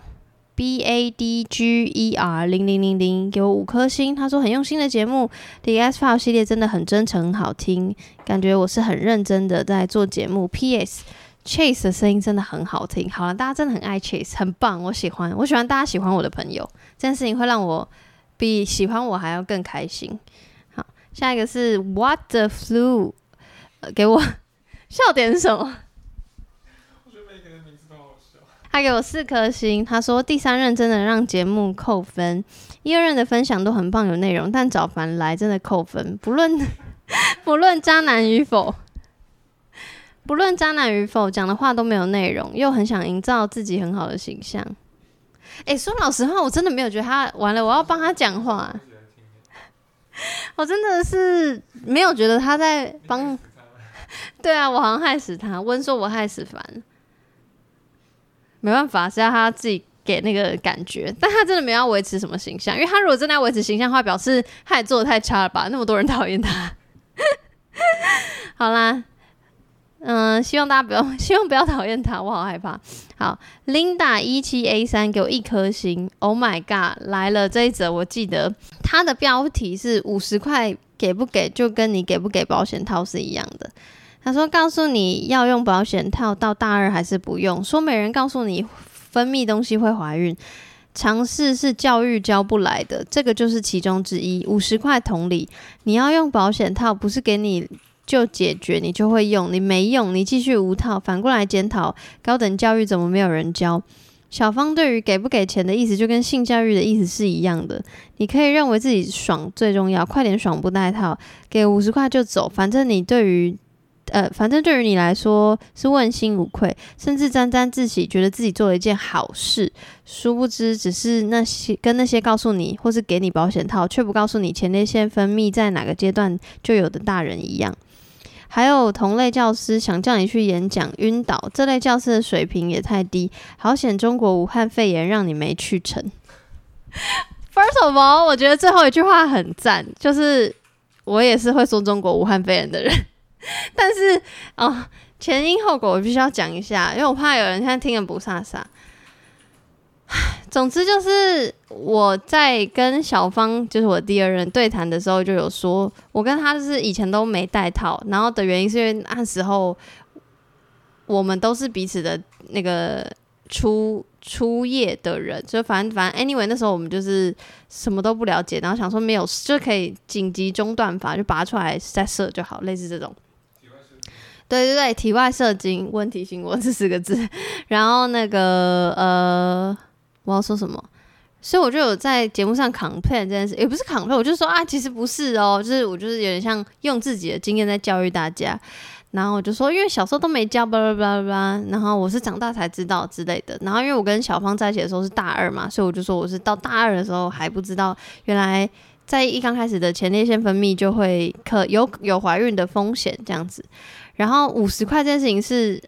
B A D G E R 零零零零给我五颗星。他说很用心的节目，The S File 系列真的很真诚很好听，感觉我是很认真的在做节目。P S Chase 的声音真的很好听，好了，大家真的很爱 Chase，很棒，我喜欢，我喜欢大家喜欢我的朋友，这件事情会让我比喜欢我还要更开心。好，下一个是 What the flu，呃给我 笑点什么？他给我四颗星，他说第三任真的让节目扣分，一二任的分享都很棒有内容，但找凡来真的扣分，不论 不论渣男与否。不论渣男与否，讲的话都没有内容，又很想营造自己很好的形象。哎，说老实话，我真的没有觉得他完了，我要帮他讲话。我真的是没有觉得他在帮。对啊，我好像害死他。温说我害死凡，没办法，是要他自己给那个感觉。但他真的没要维持什么形象，因为他如果真的要维持形象的话，表示他也做的太差了吧？那么多人讨厌他。好啦。嗯，希望大家不要，希望不要讨厌他，我好害怕。好，Linda 一七 A 三给我一颗星。Oh my god，来了这一则，我记得它的标题是五十块给不给，就跟你给不给保险套是一样的。他说告诉你要用保险套到大二还是不用，说没人告诉你分泌东西会怀孕，尝试是教育教不来的，这个就是其中之一。五十块同理，你要用保险套，不是给你。就解决你就会用，你没用你继续无套。反过来检讨高等教育怎么没有人教？小芳对于给不给钱的意思就跟性教育的意思是一样的。你可以认为自己爽最重要，快点爽不带套，给五十块就走。反正你对于呃，反正对于你来说是问心无愧，甚至沾沾自喜，觉得自己做了一件好事。殊不知，只是那些跟那些告诉你或是给你保险套，却不告诉你前列腺分泌在哪个阶段就有的大人一样。还有同类教师想叫你去演讲，晕倒。这类教师的水平也太低，好险中国武汉肺炎让你没去成。First of all，我觉得最后一句话很赞，就是我也是会说中国武汉肺炎的人，但是哦，前因后果我必须要讲一下，因为我怕有人现在听的不飒飒。总之就是我在跟小芳，就是我第二任对谈的时候，就有说，我跟他就是以前都没带套，然后的原因是因为那时候我们都是彼此的那个初初夜的人，就反正反正 anyway 那时候我们就是什么都不了解，然后想说没有就可以紧急中断法就拔出来再射就好，类似这种。对对对，体外射精，问题性我这四个字，然后那个呃。我要说什么？所以我就有在节目上 complain 这件事，也不是 complain，我就说啊，其实不是哦，就是我就是有点像用自己的经验在教育大家。然后我就说，因为小时候都没教，巴拉巴拉巴拉，然后我是长大才知道之类的。然后因为我跟小芳在一起的时候是大二嘛，所以我就说我是到大二的时候还不知道，原来在一刚开始的前列腺分泌就会可有有怀孕的风险这样子。然后五十块这件事情是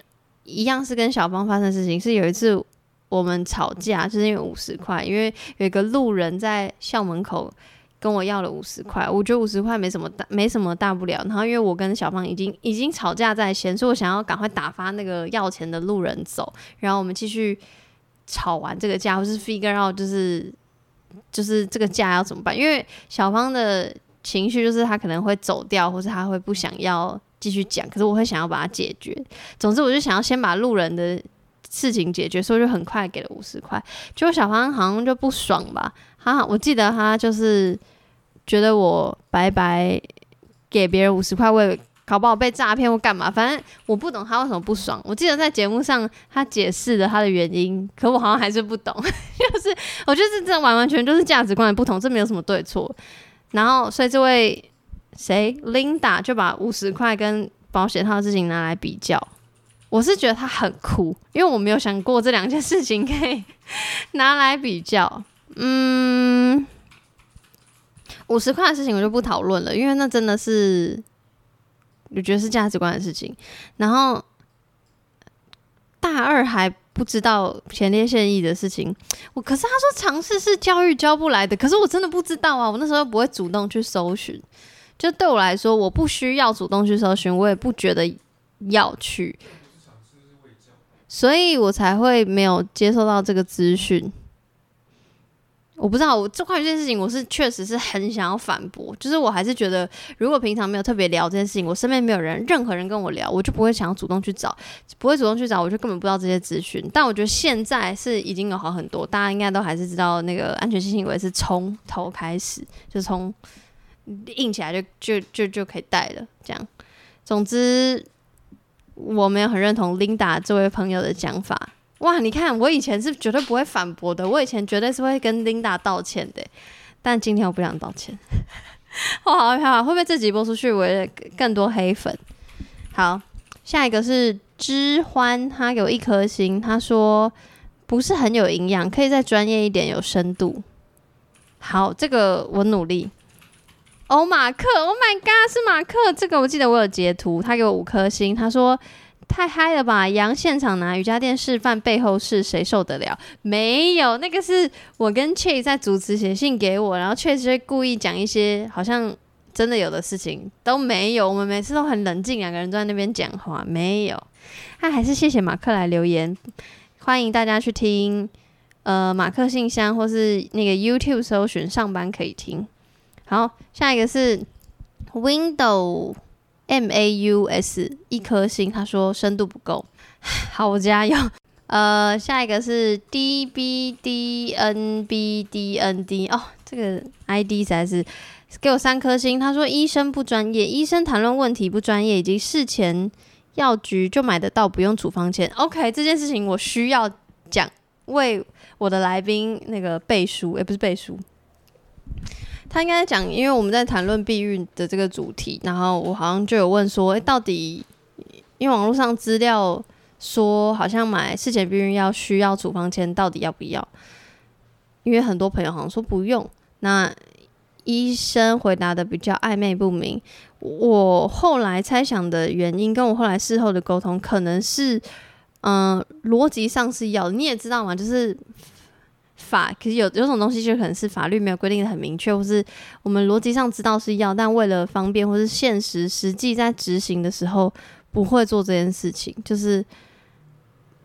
一样是跟小芳发生的事情，是有一次。我们吵架就是因为五十块，因为有一个路人在校门口跟我要了五十块，我觉得五十块没什么大，没什么大不了。然后因为我跟小芳已经已经吵架在先，所以我想要赶快打发那个要钱的路人走，然后我们继续吵完这个架，或是 figure out 就是就是这个架要怎么办？因为小芳的情绪就是他可能会走掉，或是他会不想要继续讲，可是我会想要把它解决。总之，我就想要先把路人的。事情解决，所以就很快给了五十块。结果小芳好像就不爽吧，他我记得他就是觉得我白白给别人五十块，为搞不好被诈骗或干嘛，反正我不懂他为什么不爽。我记得在节目上他解释了他的原因，可我好像还是不懂。就是我觉得这完完全就是价值观的不同，这没有什么对错。然后，所以这位谁 Linda 就把五十块跟保险套的事情拿来比较。我是觉得他很酷，因为我没有想过这两件事情可以 拿来比较。嗯，五十块的事情我就不讨论了，因为那真的是。我觉得是价值观的事情，然后大二还不知道前列腺液的事情，我可是他说尝试是教育教不来的，可是我真的不知道啊，我那时候不会主动去搜寻，就对我来说，我不需要主动去搜寻，我也不觉得要去，所以我才会没有接受到这个资讯。我不知道，我这块这件事情，我是确实是很想要反驳，就是我还是觉得，如果平常没有特别聊这件事情，我身边没有人，任何人跟我聊，我就不会想要主动去找，不会主动去找，我就根本不知道这些资讯。但我觉得现在是已经有好很多，大家应该都还是知道那个安全性行为是从头开始，就从硬起来就就就就可以带了。这样，总之我没有很认同 Linda 这位朋友的讲法。哇，你看，我以前是绝对不会反驳的，我以前绝对是会跟 Linda 道歉的，但今天我不想道歉。我 好害怕，会不会这集播出去，我更多黑粉？好，下一个是知欢，他给我一颗星，他说不是很有营养，可以再专业一点，有深度。好，这个我努力。哦，马克，Oh my God，是马克，这个我记得我有截图，他给我五颗星，他说。太嗨了吧！杨现场拿瑜伽垫示范，背后是谁受得了？没有，那个是我跟 Chase 在主持写信给我，然后 Chase 故意讲一些好像真的有的事情都没有。我们每次都很冷静，两个人都在那边讲话，没有。那还是谢谢马克来留言，欢迎大家去听。呃，马克信箱或是那个 YouTube 搜寻上班可以听。好，下一个是 Window。M A U S 一颗星，他说深度不够，好，我加油。呃，下一个是 D B D N B D N D 哦，这个 I D 才是给我三颗星。他说医生不专业，医生谈论问题不专业，以及事前药局就买得到，不用处方签。OK，这件事情我需要讲，为我的来宾那个背书，也不是背书。他应该讲，因为我们在谈论避孕的这个主题，然后我好像就有问说，哎，到底因为网络上资料说，好像买事前避孕药需要处方签，到底要不要？因为很多朋友好像说不用，那医生回答的比较暧昧不明。我后来猜想的原因，跟我后来事后的沟通，可能是，嗯，逻辑上是要，你也知道嘛，就是。法可是有有种东西就可能是法律没有规定的很明确，或是我们逻辑上知道是要，但为了方便或是现实实际在执行的时候不会做这件事情，就是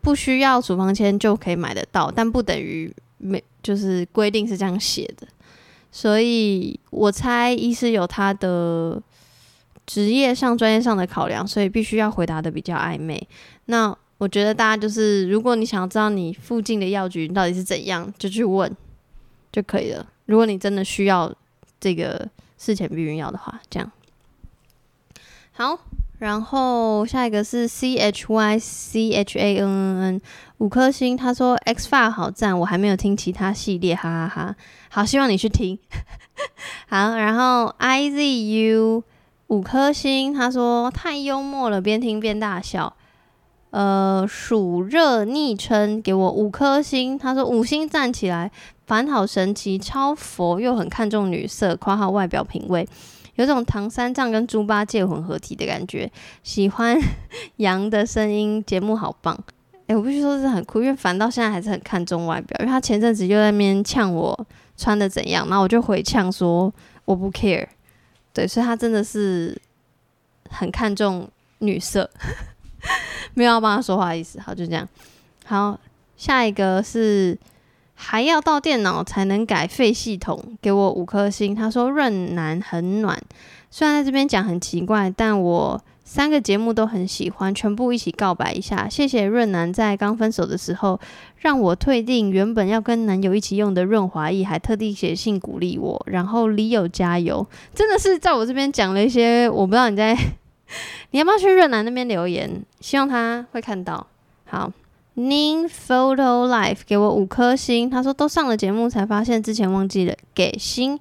不需要处方签就可以买得到，但不等于没就是规定是这样写的，所以我猜医师有他的职业上专业上的考量，所以必须要回答的比较暧昧。那。我觉得大家就是，如果你想要知道你附近的药局到底是怎样，就去问就可以了。如果你真的需要这个事前避孕药的话，这样好。然后下一个是 C H Y C H A N N N 五颗星，他说 X Far 好赞，我还没有听其他系列，哈哈哈。好，希望你去听。好，然后 I Z U 五颗星，他说太幽默了，边听边大笑。呃，暑热昵称给我五颗星，他说五星站起来，烦好神奇，超佛又很看重女色，夸号外表品味，有种唐三藏跟猪八戒混合体的感觉，喜欢 羊的声音，节目好棒。哎，我必须说是很酷，因为烦到现在还是很看重外表，因为他前阵子就在那边呛我穿的怎样，然后我就回呛说我不 care，对，所以他真的是很看重女色。没有要帮他说话的意思，好就这样。好，下一个是还要到电脑才能改废系统，给我五颗星。他说润南很暖，虽然在这边讲很奇怪，但我三个节目都很喜欢，全部一起告白一下。谢谢润南在刚分手的时候让我退订原本要跟男友一起用的润滑液，还特地写信鼓励我。然后李友加油，真的是在我这边讲了一些，我不知道你在。你要不要去越南那边留言？希望他会看到。好，Ning Photo Life 给我五颗星，他说都上了节目才发现之前忘记了给星。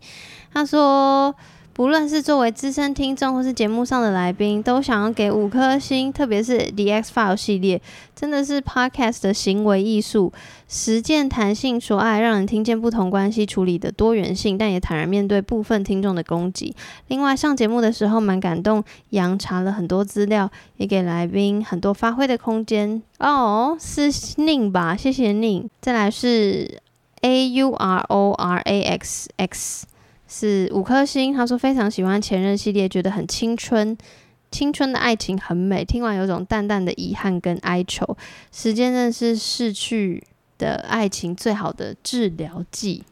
他说。无论是作为资深听众，或是节目上的来宾，都想要给五颗星。特别是 The X File 系列，真的是 Podcast 的行为艺术，实践弹性说爱，让人听见不同关系处理的多元性，但也坦然面对部分听众的攻击。另外，上节目的时候蛮感动，杨查了很多资料，也给来宾很多发挥的空间。哦，是宁吧？谢谢宁。再来是 A U R O R A X X。是五颗星，他说非常喜欢前任系列，觉得很青春，青春的爱情很美。听完有种淡淡的遗憾跟哀愁。时间真的是逝去的爱情最好的治疗剂。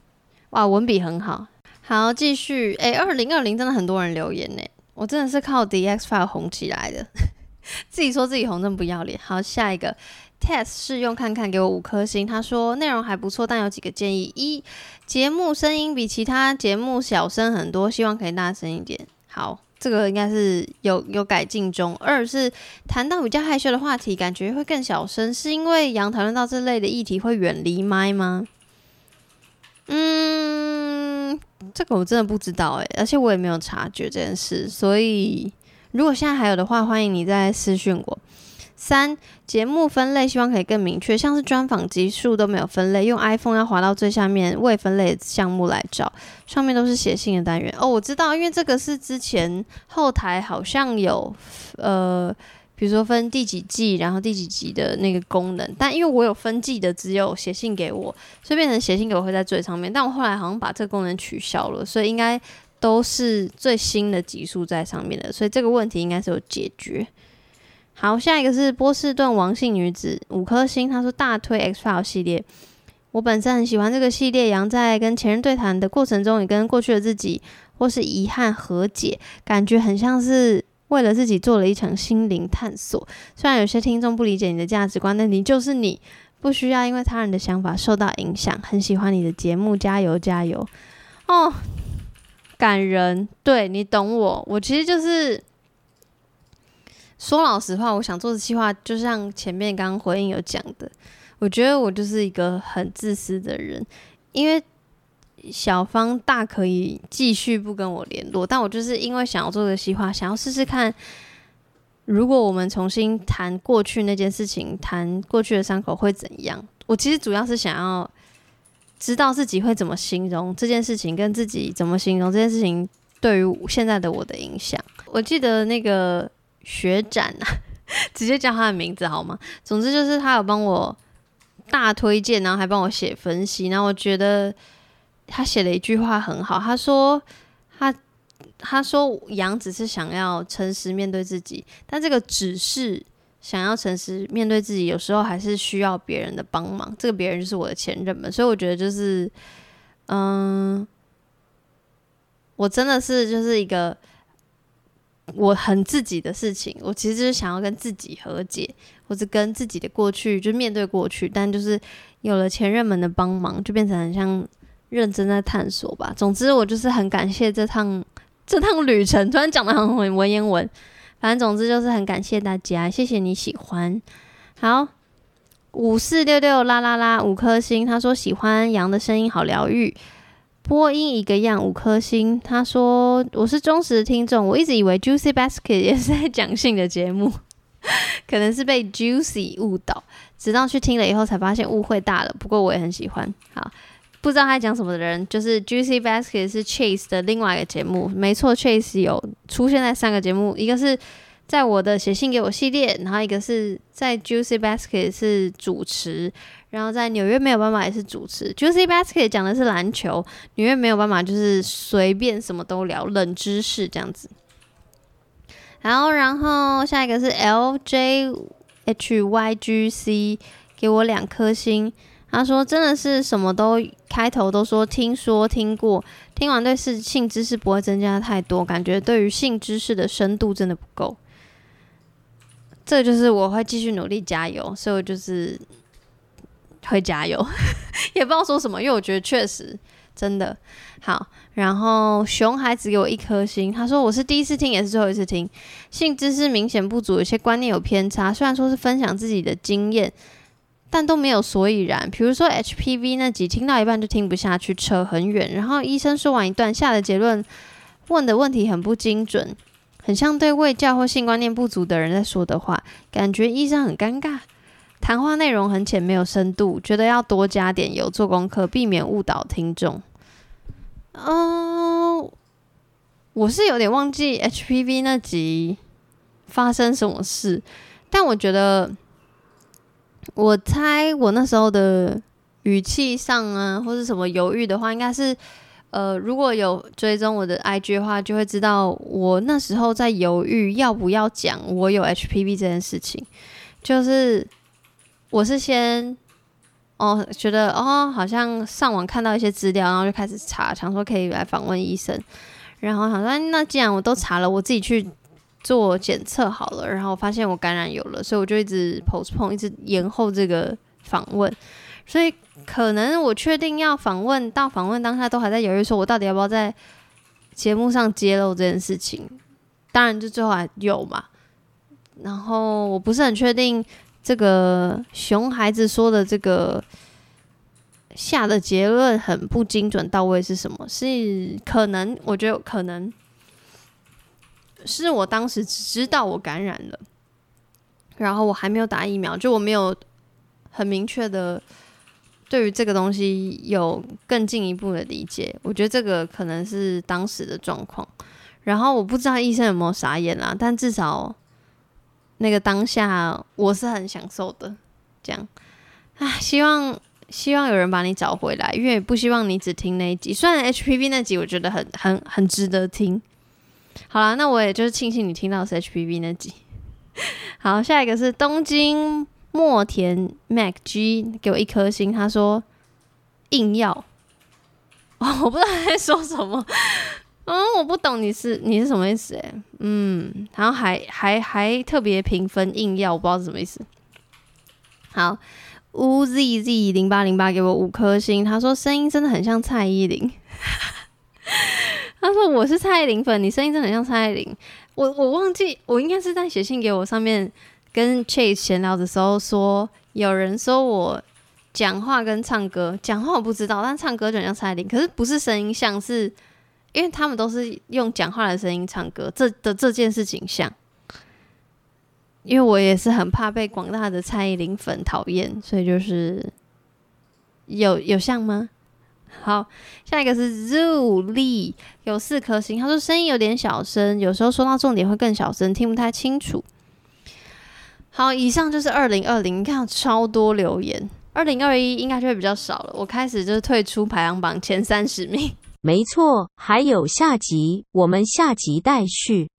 哇，文笔很好。好，继续。诶，二零二零真的很多人留言呢，我真的是靠 D X Five 红起来的。自己说自己红，真不要脸。好，下一个。Test 试用看看，给我五颗星。他说内容还不错，但有几个建议：一、节目声音比其他节目小声很多，希望可以大声一点。好，这个应该是有有改进中。二是谈到比较害羞的话题，感觉会更小声，是因为杨讨论到这类的议题会远离麦吗？嗯，这个我真的不知道诶，而且我也没有察觉这件事，所以如果现在还有的话，欢迎你再私讯我。三节目分类希望可以更明确，像是专访集数都没有分类，用 iPhone 要滑到最下面未分类项目来找，上面都是写信的单元。哦，我知道，因为这个是之前后台好像有呃，比如说分第几季，然后第几集的那个功能，但因为我有分季的，只有写信给我，所以变成写信给我会在最上面，但我后来好像把这个功能取消了，所以应该都是最新的集数在上面的，所以这个问题应该是有解决。好，下一个是波士顿王姓女子，五颗星。她说大推 X File 系列，我本身很喜欢这个系列。杨在跟前任对谈的过程中，也跟过去的自己或是遗憾和解，感觉很像是为了自己做了一场心灵探索。虽然有些听众不理解你的价值观，但你就是你，不需要因为他人的想法受到影响。很喜欢你的节目，加油加油！哦，感人，对你懂我，我其实就是。说老实话，我想做的计划，就像前面刚刚回应有讲的，我觉得我就是一个很自私的人，因为小芳大可以继续不跟我联络，但我就是因为想要做个计划，想要试试看，如果我们重新谈过去那件事情，谈过去的伤口会怎样？我其实主要是想要知道自己会怎么形容这件事情，跟自己怎么形容这件事情对于现在的我的影响。我记得那个。学展啊，直接叫他的名字好吗？总之就是他有帮我大推荐，然后还帮我写分析，然后我觉得他写了一句话很好，他说他他说杨只是想要诚实面对自己，但这个只是想要诚实面对自己，有时候还是需要别人的帮忙，这个别人就是我的前任们，所以我觉得就是嗯，我真的是就是一个。我很自己的事情，我其实就是想要跟自己和解，或者跟自己的过去，就面对过去。但就是有了前任们的帮忙，就变成很像认真在探索吧。总之，我就是很感谢这趟这趟旅程。突然讲的很文言文，反正总之就是很感谢大家，谢谢你喜欢。好，五四六六啦啦啦，五颗星。他说喜欢羊的声音，好疗愈。播音一个样五颗星，他说我是忠实的听众，我一直以为 Juicy Basket 也是在讲性的节目，可能是被 Juicy 误导，直到去听了以后才发现误会大了。不过我也很喜欢。好，不知道他讲什么的人，就是 Juicy Basket 是 Chase 的另外一个节目，没错，Chase 有出现在三个节目，一个是。在我的写信给我系列，然后一个是在 Juicy Basket 是主持，然后在纽约没有办法也是主持。Juicy Basket 讲的是篮球，纽约没有办法就是随便什么都聊冷知识这样子。然后，然后下一个是 LJHYGC 给我两颗星，他说真的是什么都开头都说听说听过，听完对是性知识不会增加太多，感觉对于性知识的深度真的不够。这就是我会继续努力加油，所以我就是会加油，也不知道说什么，因为我觉得确实真的好。然后熊孩子给我一颗星，他说我是第一次听，也是最后一次听，性知识明显不足，有些观念有偏差。虽然说是分享自己的经验，但都没有所以然。比如说 HPV 那集，听到一半就听不下去，扯很远。然后医生说完一段，下的结论，问的问题很不精准，很像对卫教或性观念不足的人在说的话，感觉医生很尴尬。谈话内容很浅，没有深度，觉得要多加点油，做功课，避免误导听众。嗯，我是有点忘记 HPV 那集发生什么事，但我觉得，我猜我那时候的语气上啊，或是什么犹豫的话，应该是，呃，如果有追踪我的 IG 的话，就会知道我那时候在犹豫要不要讲我有 HPV 这件事情，就是我是先。哦，觉得哦，好像上网看到一些资料，然后就开始查，想说可以来访问医生。然后想说，那既然我都查了，我自己去做检测好了。然后发现我感染有了，所以我就一直 postpone，一直延后这个访问。所以可能我确定要访问到访问当下，都还在犹豫，说我到底要不要在节目上揭露这件事情。当然，就最后还有嘛。然后我不是很确定。这个熊孩子说的这个下的结论很不精准到位是什么？是可能，我觉得可能是我当时只知道我感染了，然后我还没有打疫苗，就我没有很明确的对于这个东西有更进一步的理解。我觉得这个可能是当时的状况，然后我不知道医生有没有傻眼啊，但至少。那个当下我是很享受的，这样，啊，希望希望有人把你找回来，因为不希望你只听那一集。虽然 HPV 那集我觉得很很很值得听，好了，那我也就是庆幸你听到是 HPV 那集。好，下一个是东京墨田 Mac G 给我一颗星，他说硬要，哦，我不知道他在说什么。嗯，我不懂你是你是什么意思哎，嗯，然后还还还特别评分硬要，我不知道是什么意思。好，U Z Z 零八零八给我五颗星，他说声音真的很像蔡依林。他说我是蔡依林粉，你声音真的很像蔡依林。我我忘记我应该是在写信给我上面跟 Chase 闲聊的时候说，有人说我讲话跟唱歌，讲话我不知道，但唱歌就很像蔡依林，可是不是声音像是。因为他们都是用讲话的声音唱歌，这的这件事情像，因为我也是很怕被广大的蔡依林粉讨厌，所以就是有有像吗？好，下一个是 Zoo Lee，有四颗星，他说声音有点小声，有时候说到重点会更小声，听不太清楚。好，以上就是二零二零，你看超多留言，二零二一应该就会比较少了。我开始就是退出排行榜前三十名。没错，还有下集，我们下集待续。